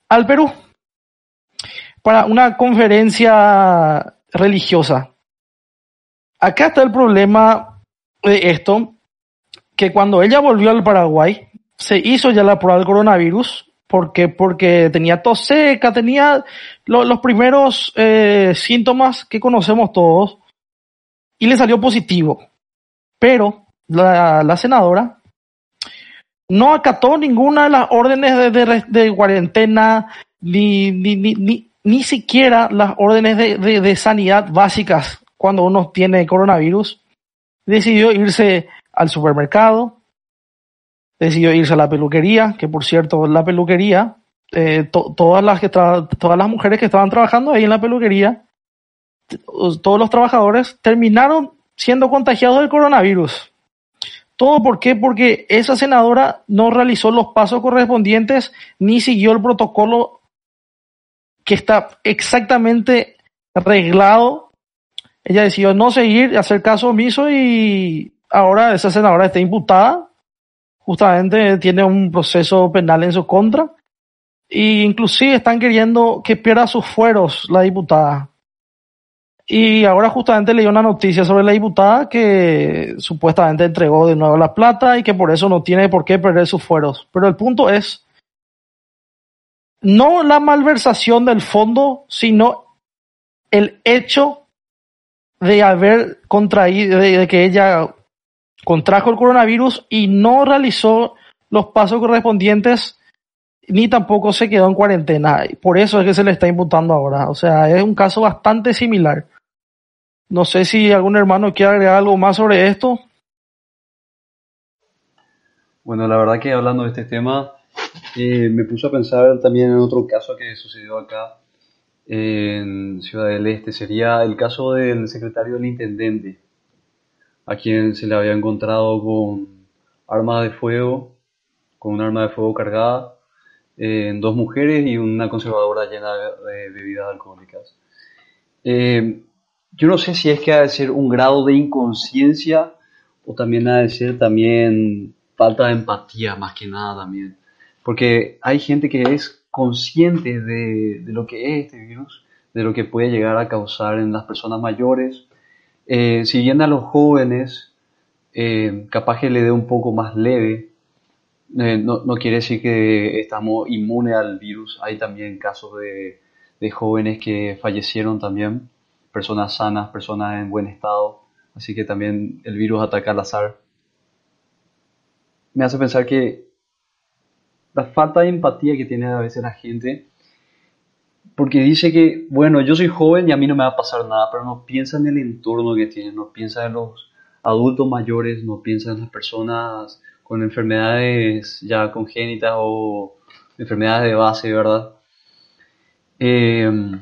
al Perú. para una conferencia religiosa. Acá está el problema de esto, que cuando ella volvió al Paraguay, se hizo ya la prueba del coronavirus, porque porque tenía tos seca, tenía los primeros eh, síntomas que conocemos todos, y le salió positivo. Pero la, la senadora no acató ninguna de las órdenes de, de, de cuarentena, ni, ni, ni, ni, siquiera las órdenes de, de, sanidad básicas cuando uno tiene coronavirus. Decidió irse al supermercado, decidió irse a la peluquería, que por cierto, la peluquería, eh, todas, las que todas las mujeres que estaban trabajando ahí en la peluquería, todos los trabajadores terminaron siendo contagiados del coronavirus. ¿Todo por qué? Porque esa senadora no realizó los pasos correspondientes ni siguió el protocolo que está exactamente arreglado. Ella decidió no seguir, hacer caso omiso y ahora esa senadora está imputada. Justamente tiene un proceso penal en su contra. E inclusive están queriendo que pierda sus fueros la diputada. Y ahora justamente leí una noticia sobre la diputada que supuestamente entregó de nuevo la plata y que por eso no tiene por qué perder sus fueros. Pero el punto es no la malversación del fondo, sino el hecho de haber contraído, de, que ella contrajo el coronavirus y no realizó los pasos correspondientes ni tampoco se quedó en cuarentena. Por eso es que se le está imputando ahora. O sea, es un caso bastante similar. No sé si algún hermano quiere agregar algo más sobre esto. Bueno, la verdad que hablando de este tema, eh, me puso a pensar también en otro caso que sucedió acá en Ciudad del Este. Sería el caso del secretario del intendente, a quien se le había encontrado con armas de fuego, con un arma de fuego cargada, en dos mujeres y una conservadora llena de bebidas alcohólicas. Eh, yo no sé si es que ha de ser un grado de inconsciencia o también ha de ser también falta de empatía más que nada también. Porque hay gente que es consciente de, lo que es este virus, de lo que puede llegar a causar en las personas mayores. Eh, si bien a los jóvenes eh, capaz que le dé un poco más leve, eh, no, quiere decir que estamos inmunes al virus. Hay también casos de, de jóvenes que fallecieron también, personas sanas, personas en buen estado. Así que también el virus ataca al azar. Me hace pensar que la falta de empatía que tiene a veces la gente, porque dice que, bueno, yo soy joven y a mí no me va a pasar nada, pero no piensa en el entorno que tiene, no piensa en los adultos mayores, no piensa en las personas con enfermedades ya congénitas o enfermedades de base, ¿verdad? Em,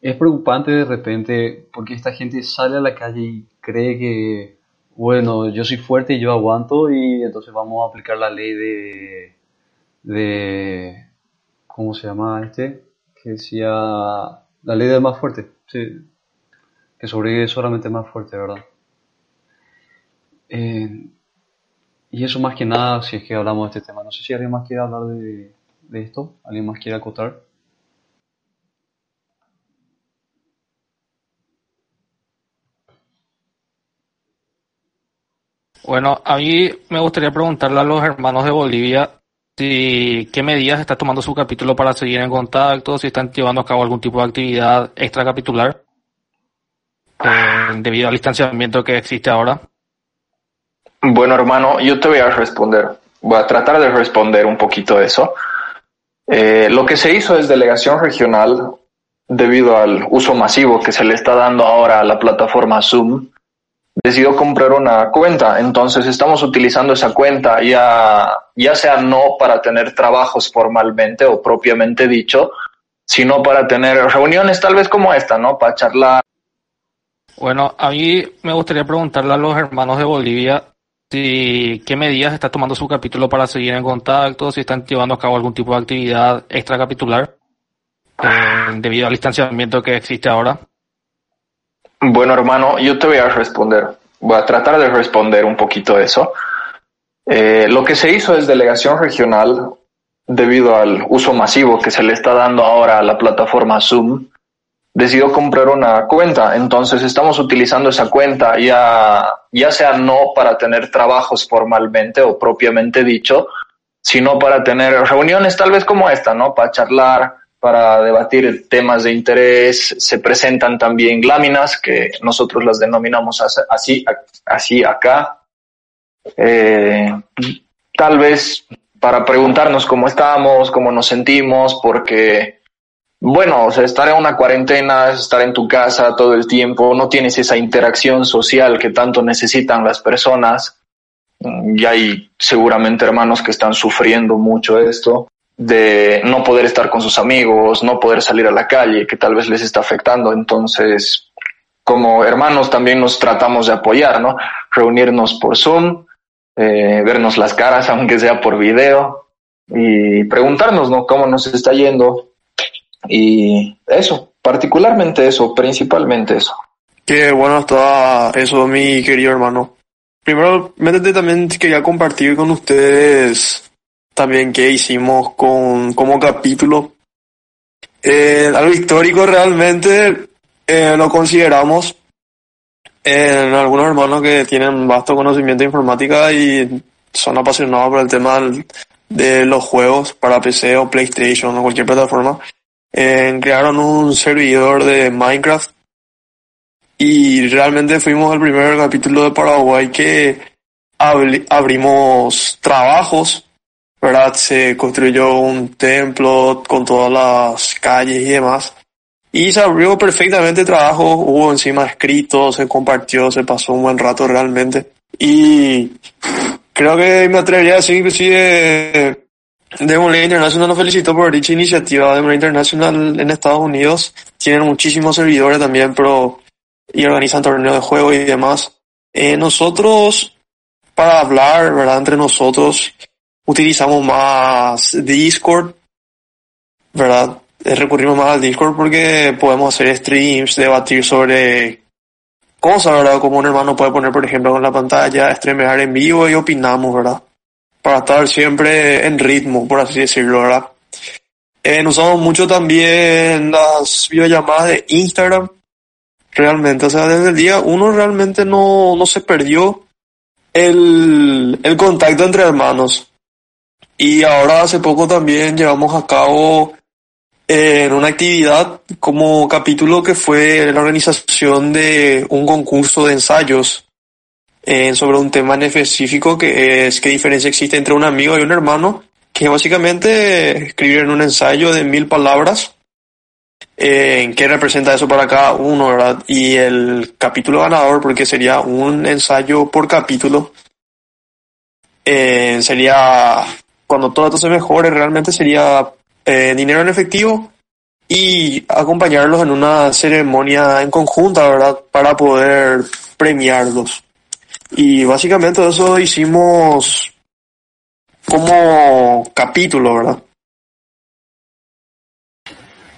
es preocupante de repente porque esta gente sale a la calle y cree que bueno, yo soy fuerte y yo aguanto y entonces vamos a aplicar la ley de, de ¿cómo se llama este? Que decía la ley del más fuerte, sí, que sobrevive solamente más fuerte, ¿verdad? Eh, y eso más que nada, si es que hablamos de este tema. No sé si alguien más quiere hablar de, de esto, alguien más quiere acotar. Bueno, a mí me gustaría preguntarle a los hermanos de Bolivia si qué medidas está tomando su capítulo para seguir en contacto, si están llevando a cabo algún tipo de actividad extracapitular eh, debido al distanciamiento que existe ahora. Bueno, hermano, yo te voy a responder. Voy a tratar de responder un poquito eso. Eh, lo que se hizo es delegación regional debido al uso masivo que se le está dando ahora a la plataforma Zoom decidió comprar una cuenta. Entonces estamos utilizando esa cuenta ya, ya sea no para tener trabajos formalmente o propiamente dicho, sino para tener reuniones tal vez como esta, ¿no? Para charlar. Bueno, a mí me gustaría preguntarle a los hermanos de Bolivia si qué medidas está tomando su capítulo para seguir en contacto, si están llevando a cabo algún tipo de actividad extracapitular eh, debido al distanciamiento que existe ahora. Bueno, hermano, yo te voy a responder. Voy a tratar de responder un poquito eso. Eh, lo que se hizo es delegación regional debido al uso masivo que se le está dando ahora a la plataforma Zoom, decidió comprar una cuenta. Entonces estamos utilizando esa cuenta ya, ya sea no para tener trabajos formalmente o propiamente dicho, sino para tener reuniones tal vez como esta, ¿no? Para charlar, para debatir temas de interés. Se presentan también láminas que nosotros las denominamos así, así acá. Eh, tal vez para preguntarnos cómo estamos, cómo nos sentimos, porque, bueno, o sea, estar en una cuarentena, estar en tu casa todo el tiempo, no tienes esa interacción social que tanto necesitan las personas. Y hay seguramente hermanos que están sufriendo mucho esto de no poder estar con sus amigos, no poder salir a la calle, que tal vez les está afectando. Entonces, como hermanos también nos tratamos de apoyar, ¿no? Reunirnos por Zoom, eh, vernos las caras, aunque sea por video, y preguntarnos, ¿no? Cómo nos está yendo. Y eso, particularmente eso, principalmente eso. Qué bueno está eso, mi querido hermano. Primero, también quería compartir con ustedes también qué hicimos con, como capítulo. Eh, algo histórico realmente eh, lo consideramos en algunos hermanos que tienen vasto conocimiento de informática y son apasionados por el tema de los juegos para PC o PlayStation o cualquier plataforma. Eh, crearon un servidor de Minecraft y realmente fuimos el primer capítulo de Paraguay que abrimos trabajos, ¿verdad? Se construyó un templo con todas las calles y demás. Y se abrió perfectamente trabajo, hubo encima escrito, se compartió, se pasó un buen rato realmente. Y creo que me atrevería a decir inclusive Demolay International nos felicitó por dicha iniciativa. Demolay International en Estados Unidos tienen muchísimos servidores también, pero y organizan torneos de juego y demás. Eh, nosotros, para hablar, ¿verdad? Entre nosotros, utilizamos más Discord, ¿verdad? Recurrimos más al Discord porque podemos hacer streams, debatir sobre cosas, ¿verdad? Como un hermano puede poner, por ejemplo, en la pantalla, streamear en vivo y opinamos, ¿verdad? Para estar siempre en ritmo, por así decirlo, ¿verdad? Eh, usamos mucho también las videollamadas de Instagram realmente. O sea, desde el día uno realmente no, no se perdió el, el contacto entre hermanos. Y ahora hace poco también llevamos a cabo eh, en una actividad como capítulo que fue la organización de un concurso de ensayos eh, sobre un tema en específico que es qué diferencia existe entre un amigo y un hermano, que básicamente escribir en un ensayo de mil palabras en qué representa eso para cada uno, ¿verdad? Y el capítulo ganador, porque sería un ensayo por capítulo, eh, sería, cuando todo esto se mejore, realmente sería eh, dinero en efectivo y acompañarlos en una ceremonia en conjunta, ¿verdad? Para poder premiarlos. Y básicamente eso hicimos como capítulo, ¿verdad?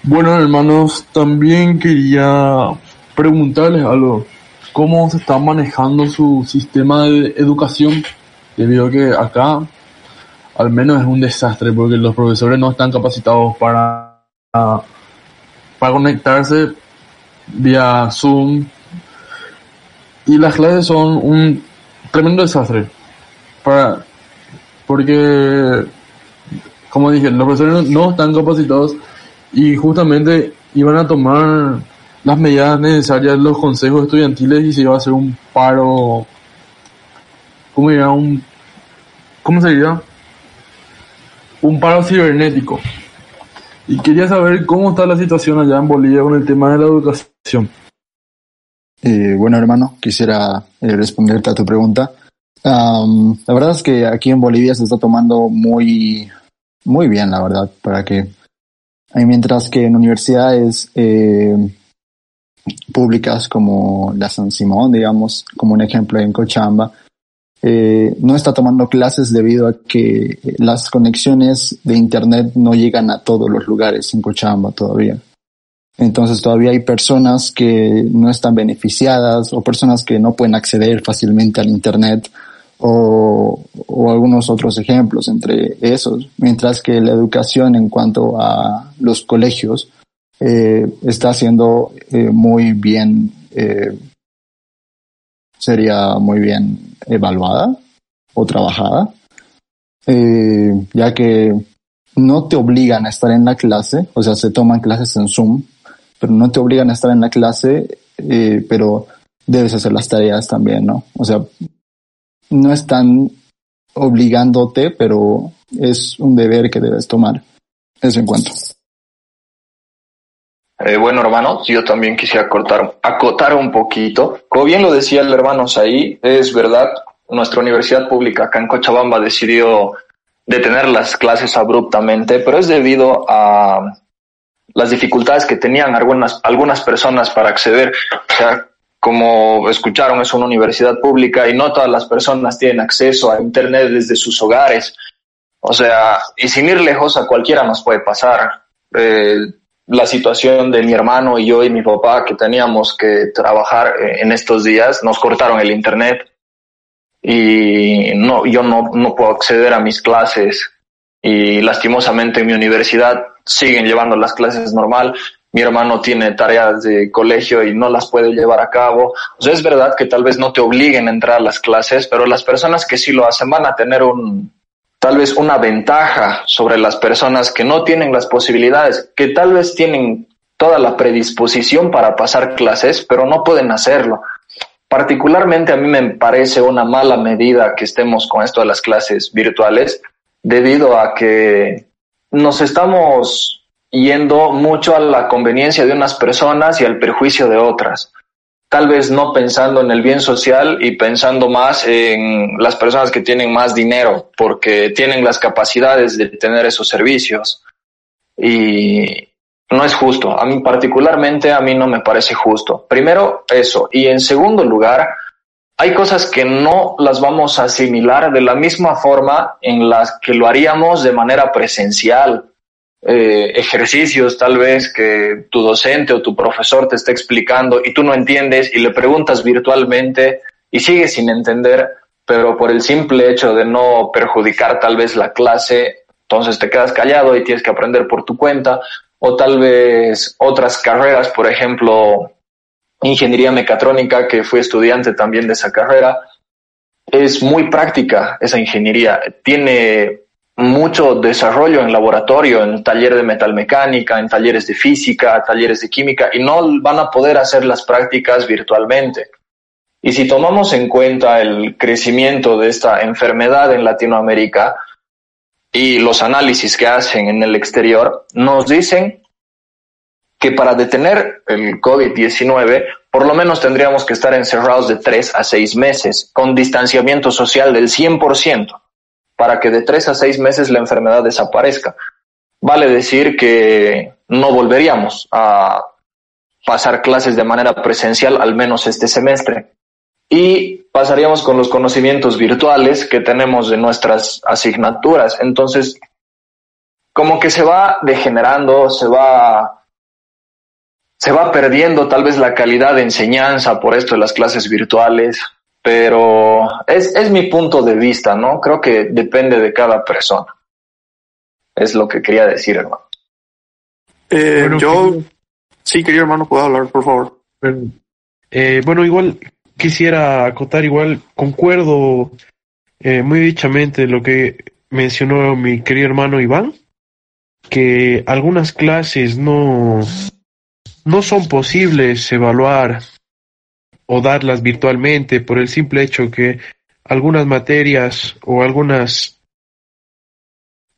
Bueno, hermanos, también quería preguntarles algo. ¿Cómo se está manejando su sistema de educación? Debido a que acá, al menos es un desastre, porque los profesores no están capacitados para, para conectarse vía Zoom. Y las clases son un tremendo desastre. Para, porque, como dije, los profesores no están capacitados y justamente iban a tomar las medidas necesarias los consejos estudiantiles y se iba a hacer un paro, ¿cómo diría? Un, ¿Cómo sería? Un paro cibernético. Y quería saber cómo está la situación allá en Bolivia con el tema de la educación. Eh, bueno, hermano, quisiera eh, responderte a tu pregunta. la verdad es que aquí en Bolivia se está tomando muy, muy bien, la verdad, para que mientras que en universidades eh, públicas como la San Simón, digamos, como un ejemplo en Cochamba, eh, no está tomando clases debido a que las conexiones de Internet no llegan a todos los lugares en Cochamba todavía. Entonces todavía hay personas que no están beneficiadas o personas que no pueden acceder fácilmente al Internet o, o algunos otros ejemplos entre esos, mientras que la educación en cuanto a los colegios eh, está siendo eh, muy bien, eh, sería muy bien evaluada o trabajada, eh, ya que no te obligan a estar en la clase, o sea, se toman clases en Zoom, pero no te obligan a estar en la clase, eh, pero debes hacer las tareas también, ¿no? O sea, no están obligándote, pero es un deber que debes tomar eso en cuenta. Eh, bueno, hermanos, yo también quisiera cortar, acotar un poquito. Como bien lo decía el hermano ahí, es verdad, nuestra universidad pública acá en Cochabamba decidió detener las clases abruptamente, pero es debido a las dificultades que tenían algunas, algunas personas para acceder. O sea, como escucharon, es una universidad pública y no todas las personas tienen acceso a Internet desde sus hogares. O sea, y sin ir lejos, a cualquiera nos puede pasar. Eh, la situación de mi hermano y yo y mi papá que teníamos que trabajar en estos días, nos cortaron el Internet y no, yo no, no puedo acceder a mis clases y lastimosamente en mi universidad siguen llevando las clases normal. Mi hermano tiene tareas de colegio y no las puede llevar a cabo. O sea, es verdad que tal vez no te obliguen a entrar a las clases, pero las personas que sí lo hacen van a tener un, tal vez una ventaja sobre las personas que no tienen las posibilidades, que tal vez tienen toda la predisposición para pasar clases, pero no pueden hacerlo. Particularmente a mí me parece una mala medida que estemos con esto de las clases virtuales, debido a que nos estamos yendo mucho a la conveniencia de unas personas y al perjuicio de otras. Tal vez no pensando en el bien social y pensando más en las personas que tienen más dinero, porque tienen las capacidades de tener esos servicios. Y, no es justo. A mí particularmente, a mí no me parece justo. Primero, eso. Y en segundo lugar, hay cosas que no las vamos a asimilar de la misma forma en las que lo haríamos de manera presencial. Eh, ejercicios tal vez que tu docente o tu profesor te esté explicando y tú no entiendes y le preguntas virtualmente y sigues sin entender, pero por el simple hecho de no perjudicar tal vez la clase, entonces te quedas callado y tienes que aprender por tu cuenta o tal vez otras carreras, por ejemplo, ingeniería mecatrónica, que fui estudiante también de esa carrera. Es muy práctica esa ingeniería, tiene mucho desarrollo en laboratorio, en taller de metalmecánica, en talleres de física, talleres de química, y no van a poder hacer las prácticas virtualmente. Y si tomamos en cuenta el crecimiento de esta enfermedad en Latinoamérica, y los análisis que hacen en el exterior nos dicen que para detener el COVID-19 por lo menos tendríamos que estar encerrados de tres a seis meses con distanciamiento social del 100% para que de tres a seis meses la enfermedad desaparezca. Vale decir que no volveríamos a pasar clases de manera presencial al menos este semestre y pasaríamos con los conocimientos virtuales que tenemos de nuestras asignaturas. Entonces, como que se va degenerando, se va, se va perdiendo tal vez la calidad de enseñanza por esto de las clases virtuales, pero es, es mi punto de vista, ¿no? Creo que depende de cada persona. Es lo que quería decir, hermano. Eh, Bueno, yo, querido- sí, querido hermano, puedo hablar, por favor. Eh, bueno, igual quisiera acotar, igual concuerdo eh, muy dichamente lo que mencionó mi querido hermano Iván, que algunas clases no, no son posibles evaluar o darlas virtualmente por el simple hecho que algunas materias o algunas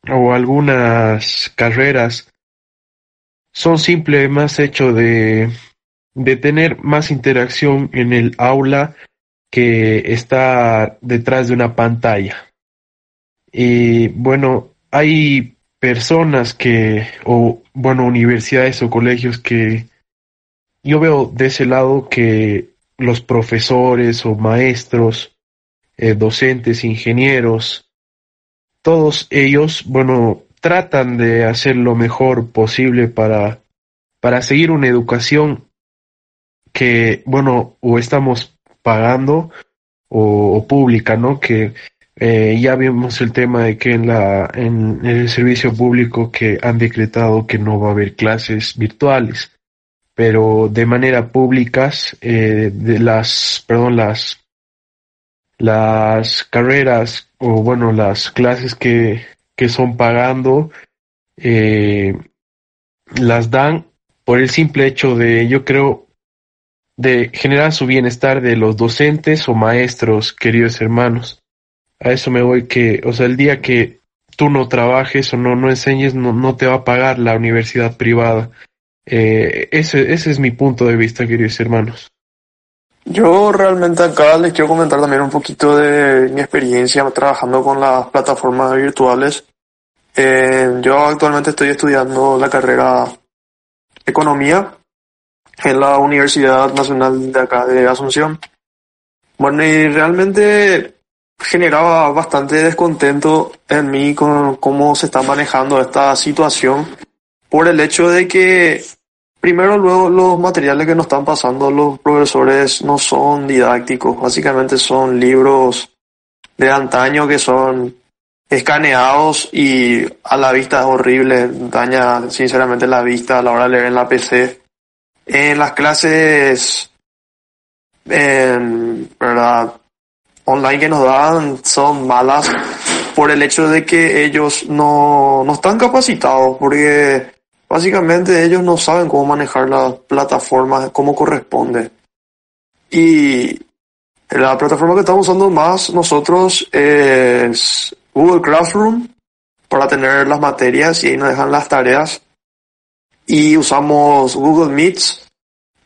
o algunas carreras son simple más hecho de de tener más interacción en el aula que está detrás de una pantalla. Y bueno, hay personas que, o bueno, universidades o colegios que yo veo de ese lado que los profesores o maestros, eh, docentes, ingenieros, todos ellos, bueno, tratan de hacer lo mejor posible para, para seguir una educación que, bueno, o estamos pagando o, pública, ¿no? Que eh, ya vimos el tema de que en la en, el servicio público que han decretado que no va a haber clases virtuales, pero de manera públicas eh, de las perdón las las carreras o bueno las clases que que son pagando eh, las dan por el simple hecho de yo creo de generar su bienestar de los docentes o maestros queridos hermanos a eso me voy que, o sea, el día que tú no trabajes o no, no enseñes, no, no te va a pagar la universidad privada. Eh, ese, ese es mi punto de vista, queridos hermanos. Yo realmente acá les quiero comentar también un poquito de mi experiencia trabajando con las plataformas virtuales. Eh, yo actualmente estoy estudiando la carrera Economía en la Universidad Nacional de acá de Asunción. Bueno, y realmente generaba bastante descontento en mí con cómo se está manejando esta situación por el hecho de que primero luego los materiales que nos están pasando los profesores no son didácticos, básicamente son libros de antaño que son escaneados y a la vista es horrible, daña sinceramente la vista a la hora de leer en la PC. En las clases, ¿verdad? online que nos dan son malas por el hecho de que ellos no, no están capacitados, porque básicamente ellos no saben cómo manejar las plataformas como corresponde. Y la plataforma que estamos usando más nosotros es Google Classroom para tener las materias y ahí nos dejan las tareas. Y usamos Google Meets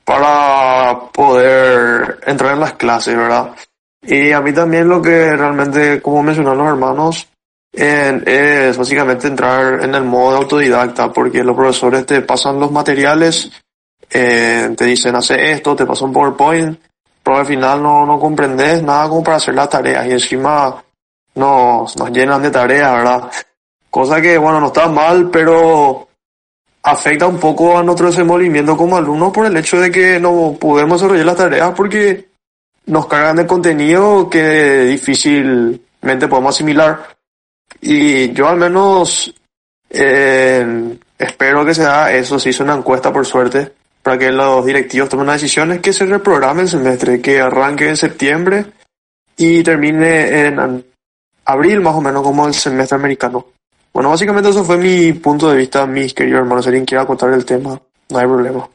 para poder entrar en las clases, ¿verdad? Y a mí también lo que realmente, como mencionaron los hermanos, es básicamente entrar en el modo autodidacta, porque los profesores te pasan los materiales, eh, te dicen hace esto, te pasan PowerPoint, pero al final no, no comprendes nada como para hacer las tareas y encima nos, nos llenan de tareas, ¿verdad? Cosa que, bueno, no está mal, pero afecta un poco a nuestro desenvolvimiento como alumnos por el hecho de que no podemos desarrollar las tareas porque nos cargan de contenido que difícilmente podemos asimilar. Y yo al menos eh, espero que se haga eso, se hizo una encuesta por suerte, para que los directivos tomen las decisiones que se reprograme el semestre, que arranque en septiembre y termine en abril más o menos como el semestre americano. Bueno, básicamente eso fue mi punto de vista, mis queridos hermanos. Si alguien quiera contar el tema, no hay problema.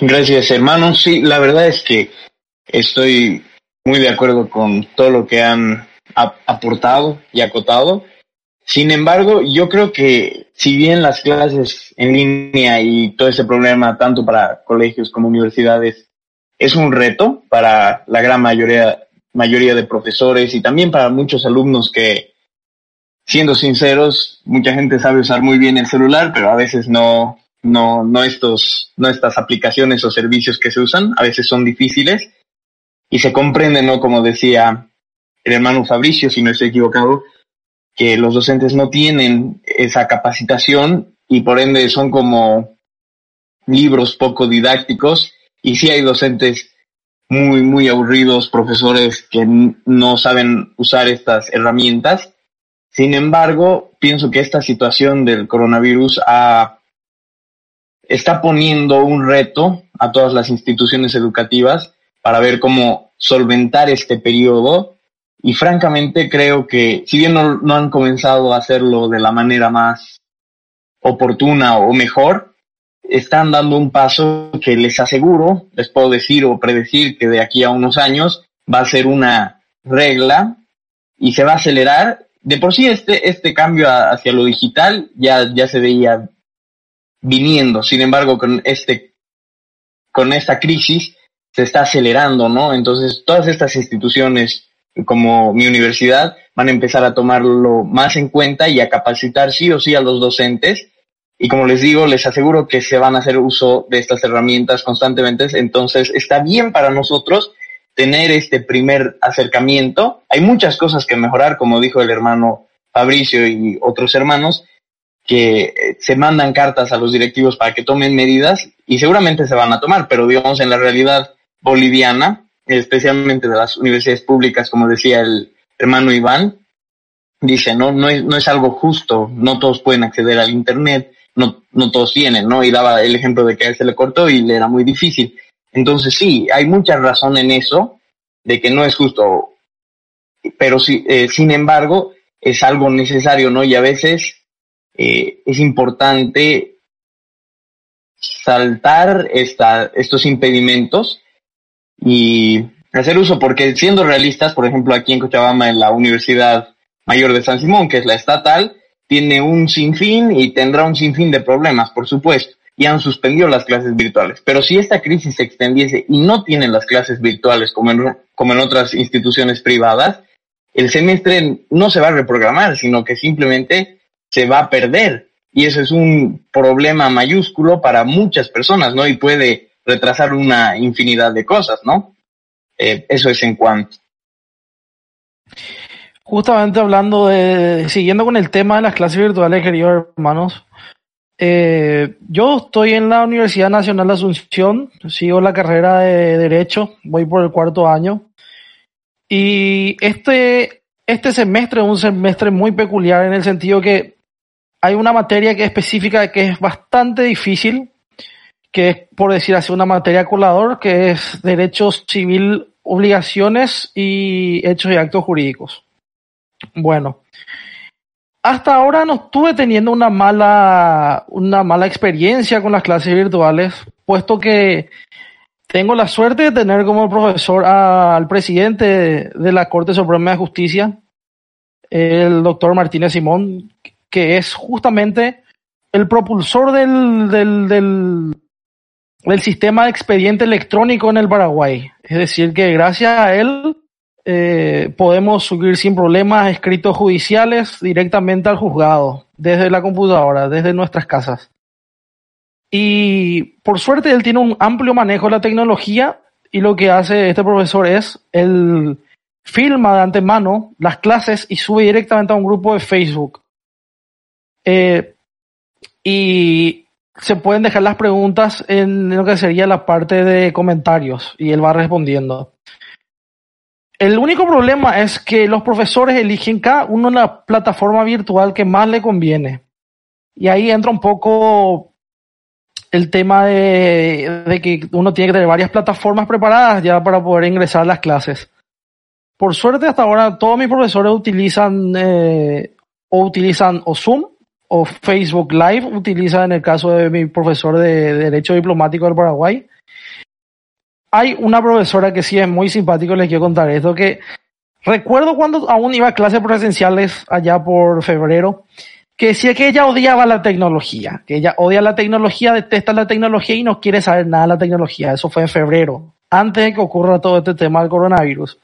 Gracias, hermano. Sí, la verdad es que estoy muy de acuerdo con todo lo que han aportado y acotado. Sin embargo, yo creo que si bien las clases en línea y todo ese problema, tanto para colegios como universidades, es un reto para la gran mayoría, mayoría de profesores y también para muchos alumnos que, siendo sinceros, mucha gente sabe usar muy bien el celular, pero a veces no, no, no estos, no estas aplicaciones o servicios que se usan, a veces son difíciles y se comprende, ¿no? Como decía el hermano Fabricio, si no estoy equivocado, que los docentes no tienen esa capacitación y por ende son como libros poco didácticos y sí hay docentes muy, muy aburridos, profesores que no saben usar estas herramientas. Sin embargo, pienso que esta situación del coronavirus está poniendo un reto a todas las instituciones educativas para ver cómo solventar este periodo y francamente creo que si bien no, han comenzado a hacerlo de la manera más oportuna o mejor, están dando un paso que les aseguro, les puedo decir o predecir que de aquí a unos años va a ser una regla y se va a acelerar. De por sí este, este cambio hacia lo digital ya, ya se veía viniendo. Sin embargo, con este, con esta crisis se está acelerando, ¿no? Entonces, todas estas instituciones como mi universidad van a empezar a tomarlo más en cuenta y a capacitar sí o sí a los docentes. Y como les digo, les aseguro que se van a hacer uso de estas herramientas constantemente. Entonces, está bien para nosotros tener este primer acercamiento. Hay muchas cosas que mejorar, como dijo el hermano Fabricio y otros hermanos, que eh, se mandan cartas a los directivos para que tomen medidas y seguramente se van a tomar, pero digamos en la realidad boliviana especialmente de las universidades públicas, como decía el hermano Iván, dice, no, no es, no es algo justo, no todos pueden acceder al Internet, no, no todos tienen, ¿no? Y daba el ejemplo de que a él se le cortó y le era muy difícil. Entonces sí, hay mucha razón en eso, de que no es justo, pero sí, eh, sin embargo, es algo necesario, ¿no? Y a veces eh, es importante saltar esta, estos impedimentos y hacer uso, porque siendo realistas, por ejemplo, aquí en Cochabamba, en la Universidad Mayor de San Simón, que es la estatal, tiene un sinfín y tendrá un sinfín de problemas, por supuesto, y han suspendido las clases virtuales. Pero si esta crisis se extendiese y no tienen las clases virtuales como en, como en otras instituciones privadas, el semestre no se va a reprogramar, sino que simplemente se va a perder. Y eso es un problema mayúsculo para muchas personas, ¿no? Y puede retrasar una infinidad de cosas, ¿no? Eh, eso es en cuanto. Justamente hablando de, siguiendo con el tema de las clases virtuales, queridos hermanos, eh, yo estoy en la Universidad Nacional de Asunción, sigo la carrera de Derecho, voy por el cuarto año. Y este, este semestre es un semestre muy peculiar en el sentido que hay una materia que es específica que es bastante difícil, que es, por decir así, una materia colador, que es Derecho Civil, Obligaciones y Hechos y Actos Jurídicos. Bueno, hasta ahora no estuve teniendo una mala, una mala experiencia con las clases virtuales, puesto que tengo la suerte de tener como profesor al presidente de la Corte Suprema de Justicia, el doctor Martínez Simón, que es justamente el propulsor del, del, del, del sistema de expediente electrónico en el Paraguay. Es decir, que gracias a él eh, podemos subir sin problemas escritos judiciales directamente al juzgado, desde la computadora, desde nuestras casas. Y por suerte él tiene un amplio manejo de la tecnología y lo que hace este profesor es, él filma de antemano las clases y sube directamente a un grupo de Facebook. Eh, y se pueden dejar las preguntas en lo que sería la parte de comentarios y él va respondiendo. El único problema es que los profesores eligen cada uno la plataforma virtual que más le conviene. Y ahí entra un poco el tema de, que uno tiene que tener varias plataformas preparadas ya para poder ingresar a las clases. Por suerte hasta ahora todos mis profesores utilizan eh, o utilizan o Zoom o Facebook Live, utilizan en el caso de mi profesor de, de Derecho Diplomático del Paraguay hay una profesora que sí es muy simpático, les quiero contar esto, que recuerdo cuando aún iba a clases presenciales allá por febrero, que decía que ella odiaba la tecnología, que ella odia la tecnología, detesta la tecnología y no quiere saber nada de la tecnología. Eso fue en febrero, antes de que ocurra todo este tema del coronavirus.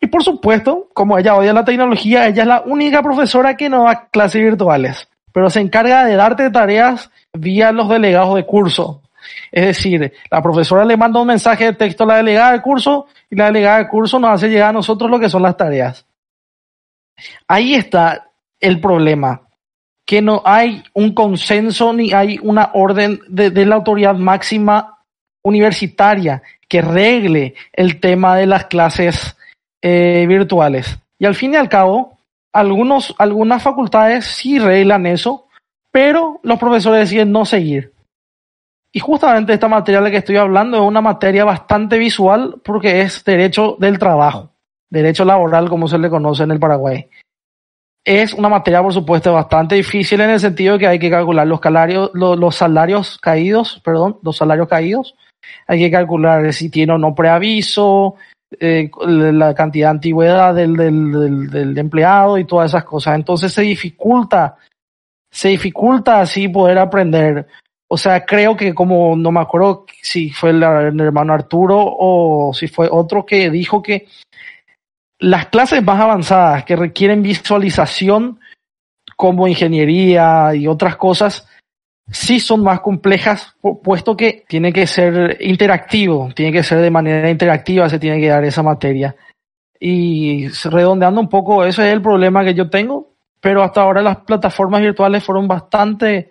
Y por supuesto, como ella odia la tecnología, ella es la única profesora que no da clases virtuales, pero se encarga de darte tareas vía los delegados de curso. Es decir, la profesora le manda un mensaje de texto a la delegada del curso y la delegada del curso nos hace llegar a nosotros lo que son las tareas. Ahí está el problema, que no hay un consenso ni hay una orden de, de la autoridad máxima universitaria que regle el tema de las clases eh, virtuales. Y al fin y al cabo, algunos, algunas facultades sí reglan eso, pero los profesores deciden no seguir. Y justamente esta materia de que estoy hablando es una materia bastante visual porque es derecho del trabajo, derecho laboral como se le conoce en el Paraguay. Es una materia, por supuesto, bastante difícil en el sentido que hay que calcular los, salarios, los salarios caídos, perdón, los salarios caídos. Hay que calcular si tiene o no preaviso, eh, la cantidad de antigüedad del, del, empleado y todas esas cosas. Entonces se dificulta, se dificulta así poder aprender o sea, creo que como no me acuerdo si fue el, hermano Arturo o si fue otro que dijo que las clases más avanzadas que requieren visualización como ingeniería y otras cosas sí son más complejas puesto que tiene que ser interactivo, tiene que ser de manera interactiva, se tiene que dar esa materia. Y redondeando un poco, eso es el problema que yo tengo, pero hasta ahora las plataformas virtuales fueron bastante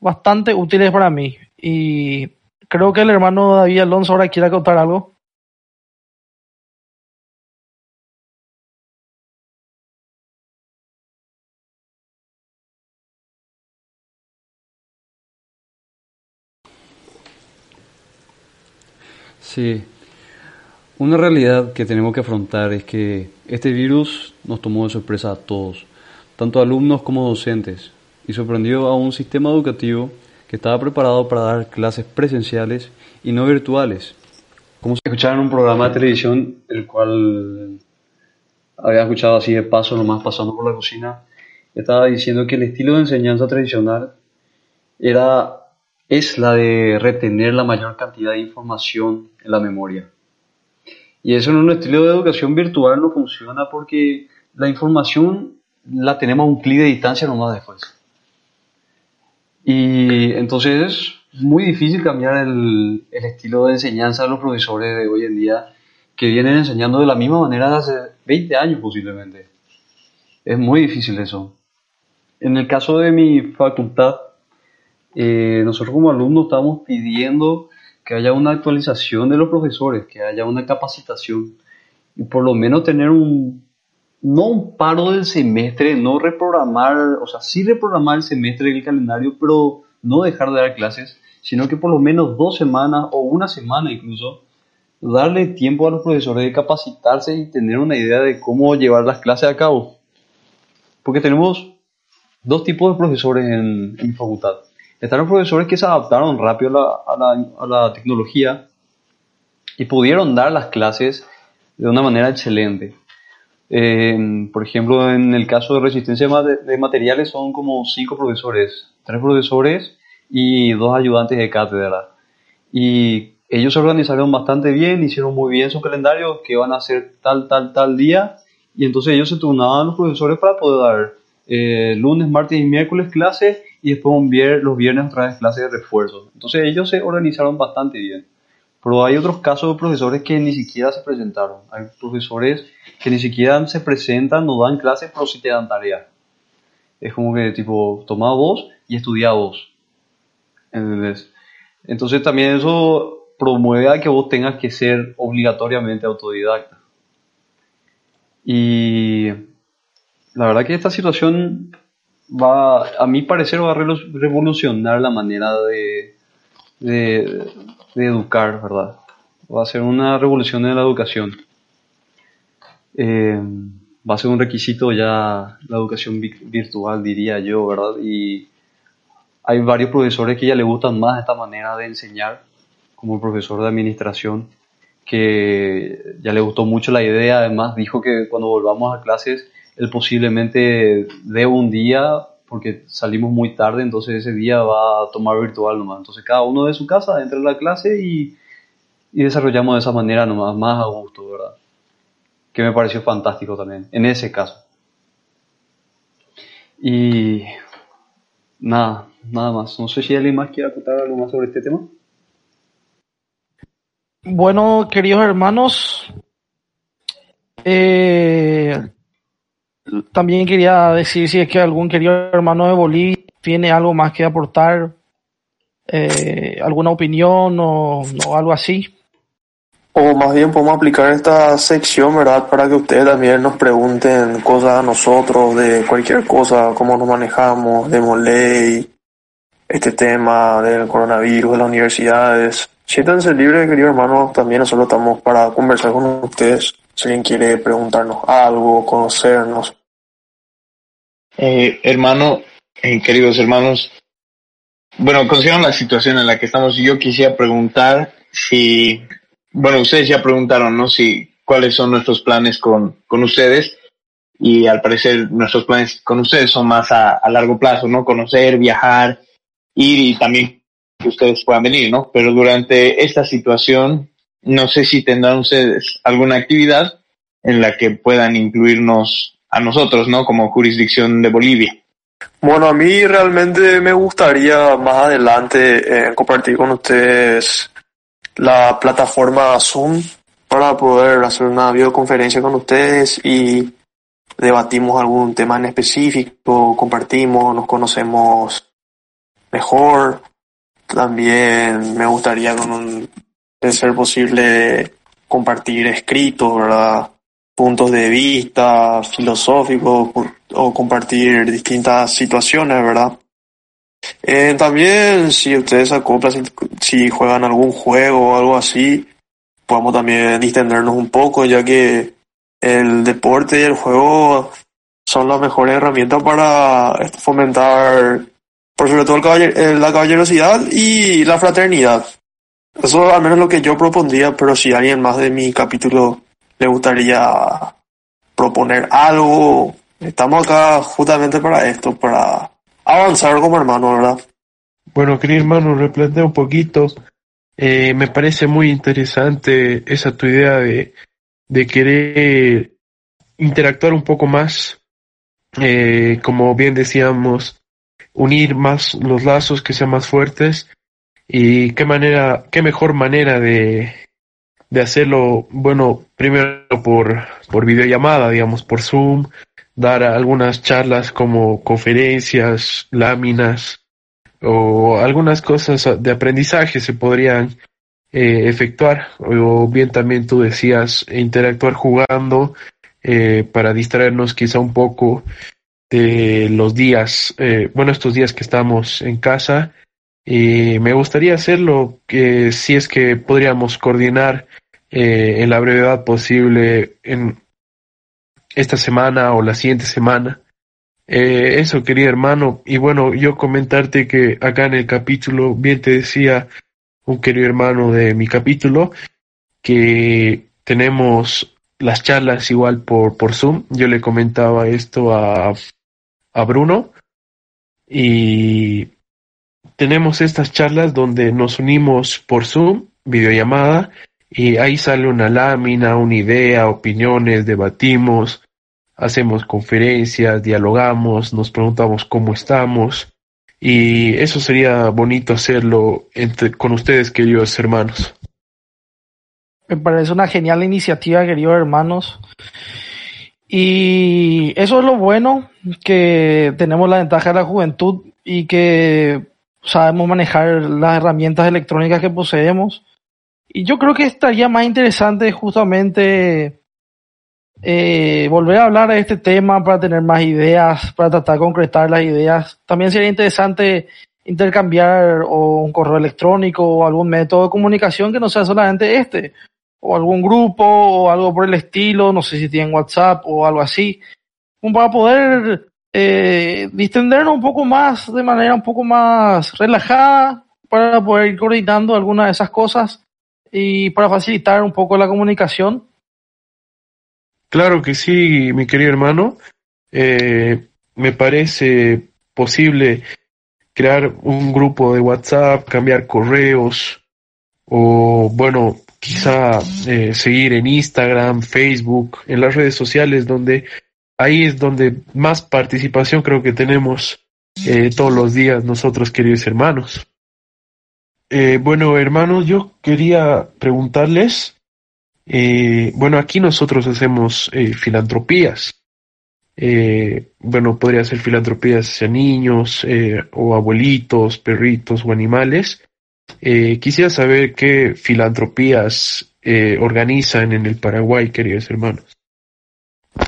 bastante útiles para mí. Y creo que el hermano David Alonso ahora quiere contar algo. Sí. Una realidad que tenemos que afrontar es que este virus nos tomó de sorpresa a todos, tanto alumnos como docentes, y sorprendió a un sistema educativo que estaba preparado para dar clases presenciales y no virtuales. Como si escucharan un programa de televisión, el cual había escuchado así de paso, nomás pasando por la cocina, estaba diciendo que el estilo de enseñanza tradicional era, es la de retener la mayor cantidad de información en la memoria. Y eso en un estilo de educación virtual no funciona porque la información la tenemos a un clic de distancia nomás después. Y entonces es muy difícil cambiar el, el, estilo de enseñanza de los profesores de hoy en día que vienen enseñando de la misma manera de hace 20 años posiblemente. Es muy difícil eso. En el caso de mi facultad, eh, nosotros como alumnos estamos pidiendo que haya una actualización de los profesores, que haya una capacitación y por lo menos tener un, no un paro del semestre, no reprogramar, o sea, sí reprogramar el semestre del calendario, pero no dejar de dar clases, sino que por lo menos dos semanas o una semana incluso, darle tiempo a los profesores de capacitarse y tener una idea de cómo llevar las clases a cabo. Porque tenemos dos tipos de profesores en, en mi facultad. Los profesores que se adaptaron rápido a la tecnología y pudieron dar las clases de una manera excelente. Eh, por ejemplo, en el caso de resistencia de materiales son como cinco profesores, tres profesores y dos ayudantes de cátedra. Y ellos se organizaron bastante bien, hicieron muy bien su calendario, que van a hacer tal, tal, tal día, y entonces ellos se turnaban los profesores para poder dar eh, lunes, martes y miércoles clases, y después un vier los viernes otra vez clases de refuerzo. Entonces ellos se organizaron bastante bien. Pero hay otros casos de profesores que ni siquiera se presentaron. Hay profesores que ni siquiera se presentan, no dan clases, pero sí te dan tarea. Es como que tipo, toma vos y estudia vos. ¿Entendés? Entonces también eso promueve a que vos tengas que ser obligatoriamente autodidacta. Y la verdad que esta situación va, a mi parecer, va a revolucionar la manera de, de, educar, ¿verdad? Va a ser una revolución en la educación. Eh, va a ser un requisito ya la educación virtual, diría yo, ¿verdad? Y hay varios profesores que ya le gustan más esta manera de enseñar, como el profesor de administración, que ya le gustó mucho la idea, además dijo que cuando volvamos a clases, él posiblemente dé un día, porque salimos muy tarde, entonces ese día va a tomar virtual nomás. Entonces cada uno de su casa entra a la clase y, y desarrollamos de esa manera nomás, más a gusto, ¿verdad? Que me pareció fantástico también, en ese caso. Y nada, nada más. No sé si alguien más quiere acotar algo más sobre este tema. Bueno, queridos hermanos, eh, también quería decir si es que algún querido hermano de Bolivia tiene algo más que aportar, eh, alguna opinión o, algo así. O más bien podemos aplicar esta sección, ¿verdad? Para que ustedes también nos pregunten cosas a nosotros de cualquier cosa, cómo nos manejamos, de ley, este tema del coronavirus, de las universidades. Siéntanse libres, queridos hermanos, también nosotros estamos para conversar con ustedes. Si alguien quiere preguntarnos algo, conocernos. Eh, hermano, eh, queridos hermanos, bueno, considerando la situación en la que estamos, yo quisiera preguntar si, bueno, ustedes ya preguntaron, ¿no? Si, cuáles son nuestros planes con, con ustedes. Y al parecer nuestros planes con ustedes son más a, a largo plazo, ¿no? Conocer, viajar, ir y también que ustedes puedan venir, ¿no? Pero durante esta situación, no sé si tendrán ustedes alguna actividad en la que puedan incluirnos a nosotros, ¿no? Como jurisdicción de Bolivia. Bueno, a mí realmente me gustaría más adelante eh, compartir con ustedes la plataforma Zoom para poder hacer una videoconferencia con ustedes y debatimos algún tema en específico, compartimos, nos conocemos mejor. También me gustaría con un, de ser posible compartir escritos, ¿verdad? puntos de vista filosóficos o compartir distintas situaciones, ¿verdad? Eh, también si ustedes acoplan, si, si, juegan algún juego o algo así, podamos también distendernos un poco, ya que el deporte y el juego son las mejores herramientas para fomentar, por sobre todo el caballer- eh, la caballerosidad y la fraternidad. Eso al menos lo que yo propondría, pero si alguien más de mi capítulo le gustaría proponer algo, estamos acá justamente para esto, para avanzar como hermanos, ¿verdad? Bueno, querido hermano, replantea un poquito. Eh, me parece muy interesante esa tu idea de, de querer interactuar un poco más, eh, como bien decíamos, unir más los lazos, que sean más fuertes. Y qué manera, qué mejor manera de, de hacerlo, bueno, primero por, por videollamada, digamos, por Zoom, dar algunas charlas como conferencias, láminas, o algunas cosas de aprendizaje se podrían eh, efectuar. O bien también tú decías interactuar jugando eh, para distraernos quizá un poco de los días eh, bueno estos días que estamos en casa y me gustaría hacerlo que si es que podríamos coordinar eh, en la brevedad posible en esta semana o la siguiente semana eh, eso, querido hermano. Y bueno, yo comentarte que acá en el capítulo, bien te decía un querido hermano de mi capítulo, que tenemos las charlas igual por, por Zoom. Yo le comentaba esto a, a Bruno y tenemos estas charlas donde nos unimos por Zoom, videollamada, y ahí sale una lámina, una idea, opiniones, debatimos hacemos conferencias, dialogamos, nos preguntamos cómo estamos y eso sería bonito hacerlo entre, con ustedes, queridos hermanos. Me parece una genial iniciativa, queridos hermanos. Y eso es lo bueno, que tenemos la ventaja de la juventud y que sabemos manejar las herramientas electrónicas que poseemos. Y yo creo que estaría más interesante justamente eh, volver a hablar de este tema para tener más ideas, para tratar de concretar las ideas. También sería interesante intercambiar un correo electrónico o algún método de comunicación que no sea solamente este, o algún grupo o algo por el estilo, no sé si tienen WhatsApp o algo así, para poder eh, distendernos un poco más de manera un poco más relajada para poder ir coordinando algunas de esas cosas y para facilitar un poco la comunicación. Claro que sí, mi querido hermano. Eh, me parece posible crear un grupo de WhatsApp, cambiar correos o, bueno, quizá eh, seguir en Instagram, Facebook, en las redes sociales, donde ahí es donde más participación creo que tenemos eh, todos los días nosotros, queridos hermanos. Eh, bueno, hermanos, yo quería preguntarles, eh, bueno, aquí nosotros hacemos filantropías. Bueno, podría ser filantropías hacia niños o abuelitos, perritos o animales. Quisiera saber qué filantropías organizan en el Paraguay, queridos hermanos.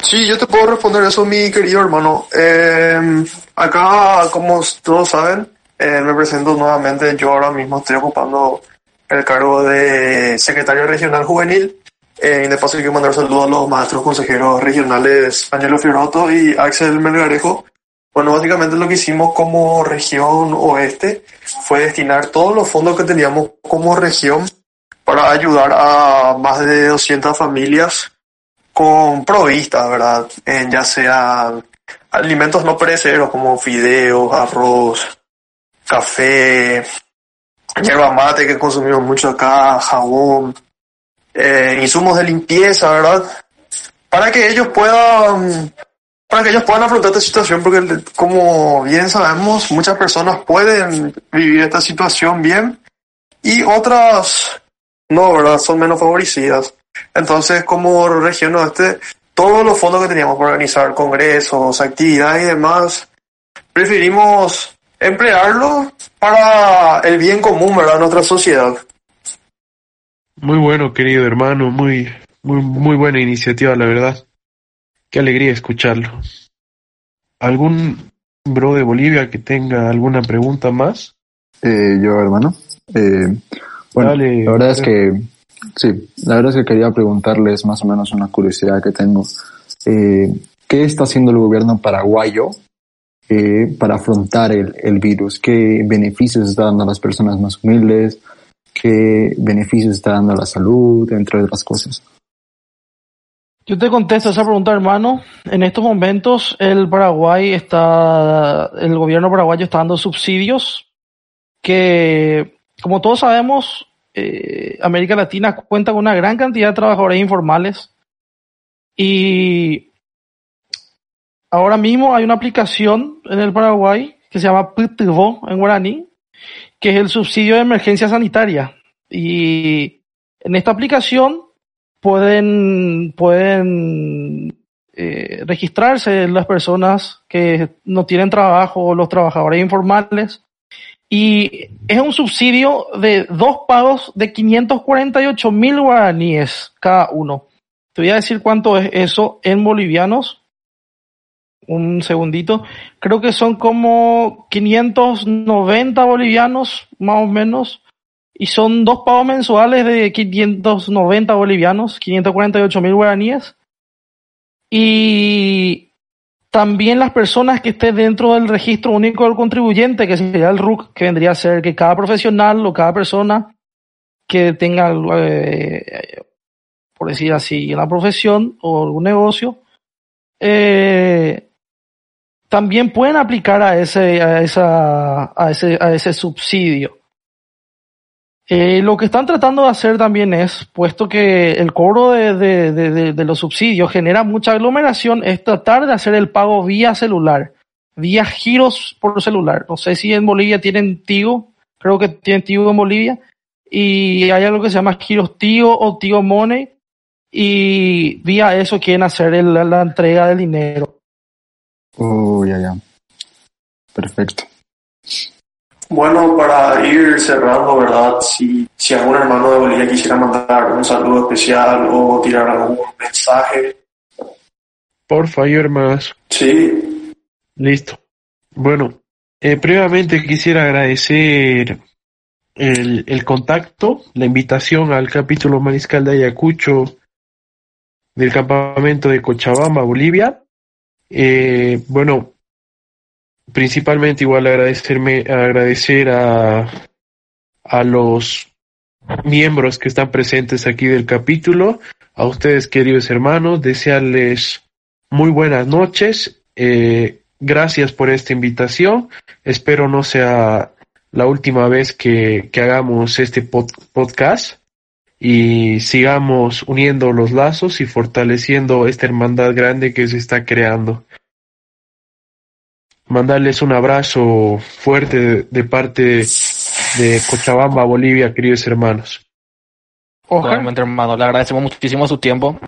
Sí, yo te puedo responder eso, mi querido hermano. Eh, acá, como todos saben, eh, me presento nuevamente. Yo ahora mismo estoy ocupando el cargo de secretario regional juvenil. Eh, y de paso quiero mandar saludos a los maestros consejeros regionales Angelo Fioroto y Axel Melgarejo. Bueno, básicamente lo que hicimos como región oeste fue destinar todos los fondos que teníamos como región para ayudar a más de 200 familias con provistas, ¿verdad? En ya sean alimentos no perecederos como fideos, arroz, café, yerba mate que consumimos mucho acá, jabón, eh, insumos de limpieza, ¿verdad? Para que ellos puedan, para que ellos puedan afrontar esta situación, porque como bien sabemos, muchas personas pueden vivir esta situación bien y otras no, ¿verdad? Son menos favorecidas. Entonces, como región oeste, todos los fondos que teníamos para organizar congresos, actividades y demás, preferimos emplearlos para el bien común, ¿verdad? Nuestra sociedad. Muy bueno, querido hermano, muy, muy, muy buena iniciativa, la verdad. Qué alegría escucharlo. ¿Algún bro de Bolivia que tenga alguna pregunta más? Eh, yo, hermano. Eh, bueno, Dale, la verdad es que Sí, la verdad es que quería preguntarles más o menos una curiosidad que tengo. Eh, ¿Qué está haciendo el gobierno paraguayo eh, para afrontar el, el, virus? ¿Qué beneficios está dando a las personas más humildes? ¿Qué beneficios está dando a la salud, entre otras cosas? Yo te contesto esa pregunta, hermano. En estos momentos, el Paraguay está, el gobierno paraguayo está dando subsidios que, como todos sabemos, eh, América Latina cuenta con una gran cantidad de trabajadores informales y ahora mismo hay una aplicación en el Paraguay que se llama PTVO en guaraní, que es el subsidio de emergencia sanitaria. Y en esta aplicación pueden, pueden eh, registrarse las personas que no tienen trabajo los trabajadores informales. Y es un subsidio de dos pagos de 548 mil guaraníes cada uno. Te voy a decir cuánto es eso en bolivianos. Un segundito. Creo que son como 590 bolivianos, más o menos y son dos pagos mensuales de 590 bolivianos, 548 mil guaraníes. Y también las personas que estén dentro del registro único del contribuyente, que sería el RUC, que vendría a ser que cada profesional o cada persona que tenga, eh, por decir así, una profesión o algún negocio, eh, también pueden aplicar a ese, a esa, a ese, a ese subsidio. Eh, lo que están tratando de hacer también es, puesto que el cobro de, de, de, los subsidios genera mucha aglomeración, es tratar de hacer el pago vía celular, vía giros por celular. No sé si en Bolivia tienen Tigo, creo que tienen Tigo en Bolivia, y hay algo que se llama giros Tigo o Tigo Money, y vía eso quieren hacer el, la entrega del dinero. Oh, ya, ya. Perfecto. Bueno, para ir cerrando, ¿verdad? Si, si algún hermano de Bolivia quisiera mandar un saludo especial o tirar algún mensaje. Por favor, hermanos. Sí. Listo. Bueno, eh, previamente quisiera agradecer el, el contacto, la invitación al capítulo Mariscal de Ayacucho del campamento de Cochabamba, Bolivia. Eh, bueno, principalmente igual agradecerme, agradecer a, a los miembros que están presentes aquí del capítulo, a ustedes queridos hermanos, desearles muy buenas noches, eh, gracias por esta invitación, espero no sea la última vez que, que hagamos este pod podcast y sigamos uniendo los lazos y fortaleciendo esta hermandad grande que se está creando mandarles un abrazo fuerte de, de parte de Cochabamba, Bolivia, queridos hermanos. Igualmente, hermano, le agradecemos muchísimo su tiempo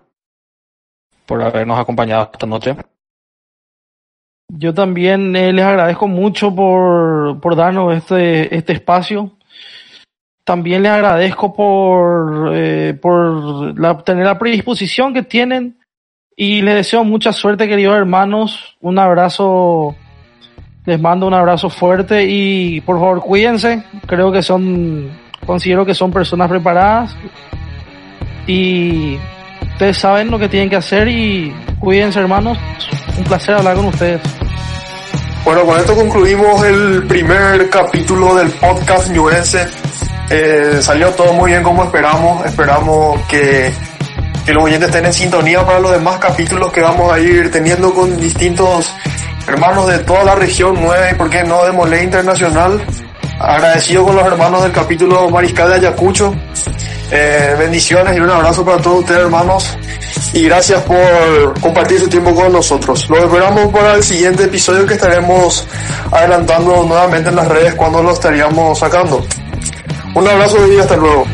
por habernos acompañado esta noche. Yo también eh, les agradezco mucho por, por darnos este, este espacio. También les agradezco por, eh, por la, tener la predisposición que tienen y les deseo mucha suerte, queridos hermanos. Un abrazo les mando un abrazo fuerte y por favor cuídense. Creo que son, considero que son personas preparadas y ustedes saben lo que tienen que hacer y cuídense hermanos. Un placer hablar con ustedes. Bueno, con esto concluimos el primer capítulo del podcast ñuense. Eh, salió todo muy bien como esperamos. Esperamos que, que los oyentes estén en sintonía para los demás capítulos que vamos a ir teniendo con distintos hermanos de toda la región 9 y por qué no de Mole Internacional. Agradecido con los hermanos del capítulo Mariscal de Ayacucho. Eh, bendiciones y un abrazo para todos ustedes hermanos y gracias por compartir su tiempo con nosotros. Los esperamos para el siguiente episodio que estaremos adelantando nuevamente en las redes cuando lo estaríamos sacando. Un abrazo y hasta luego.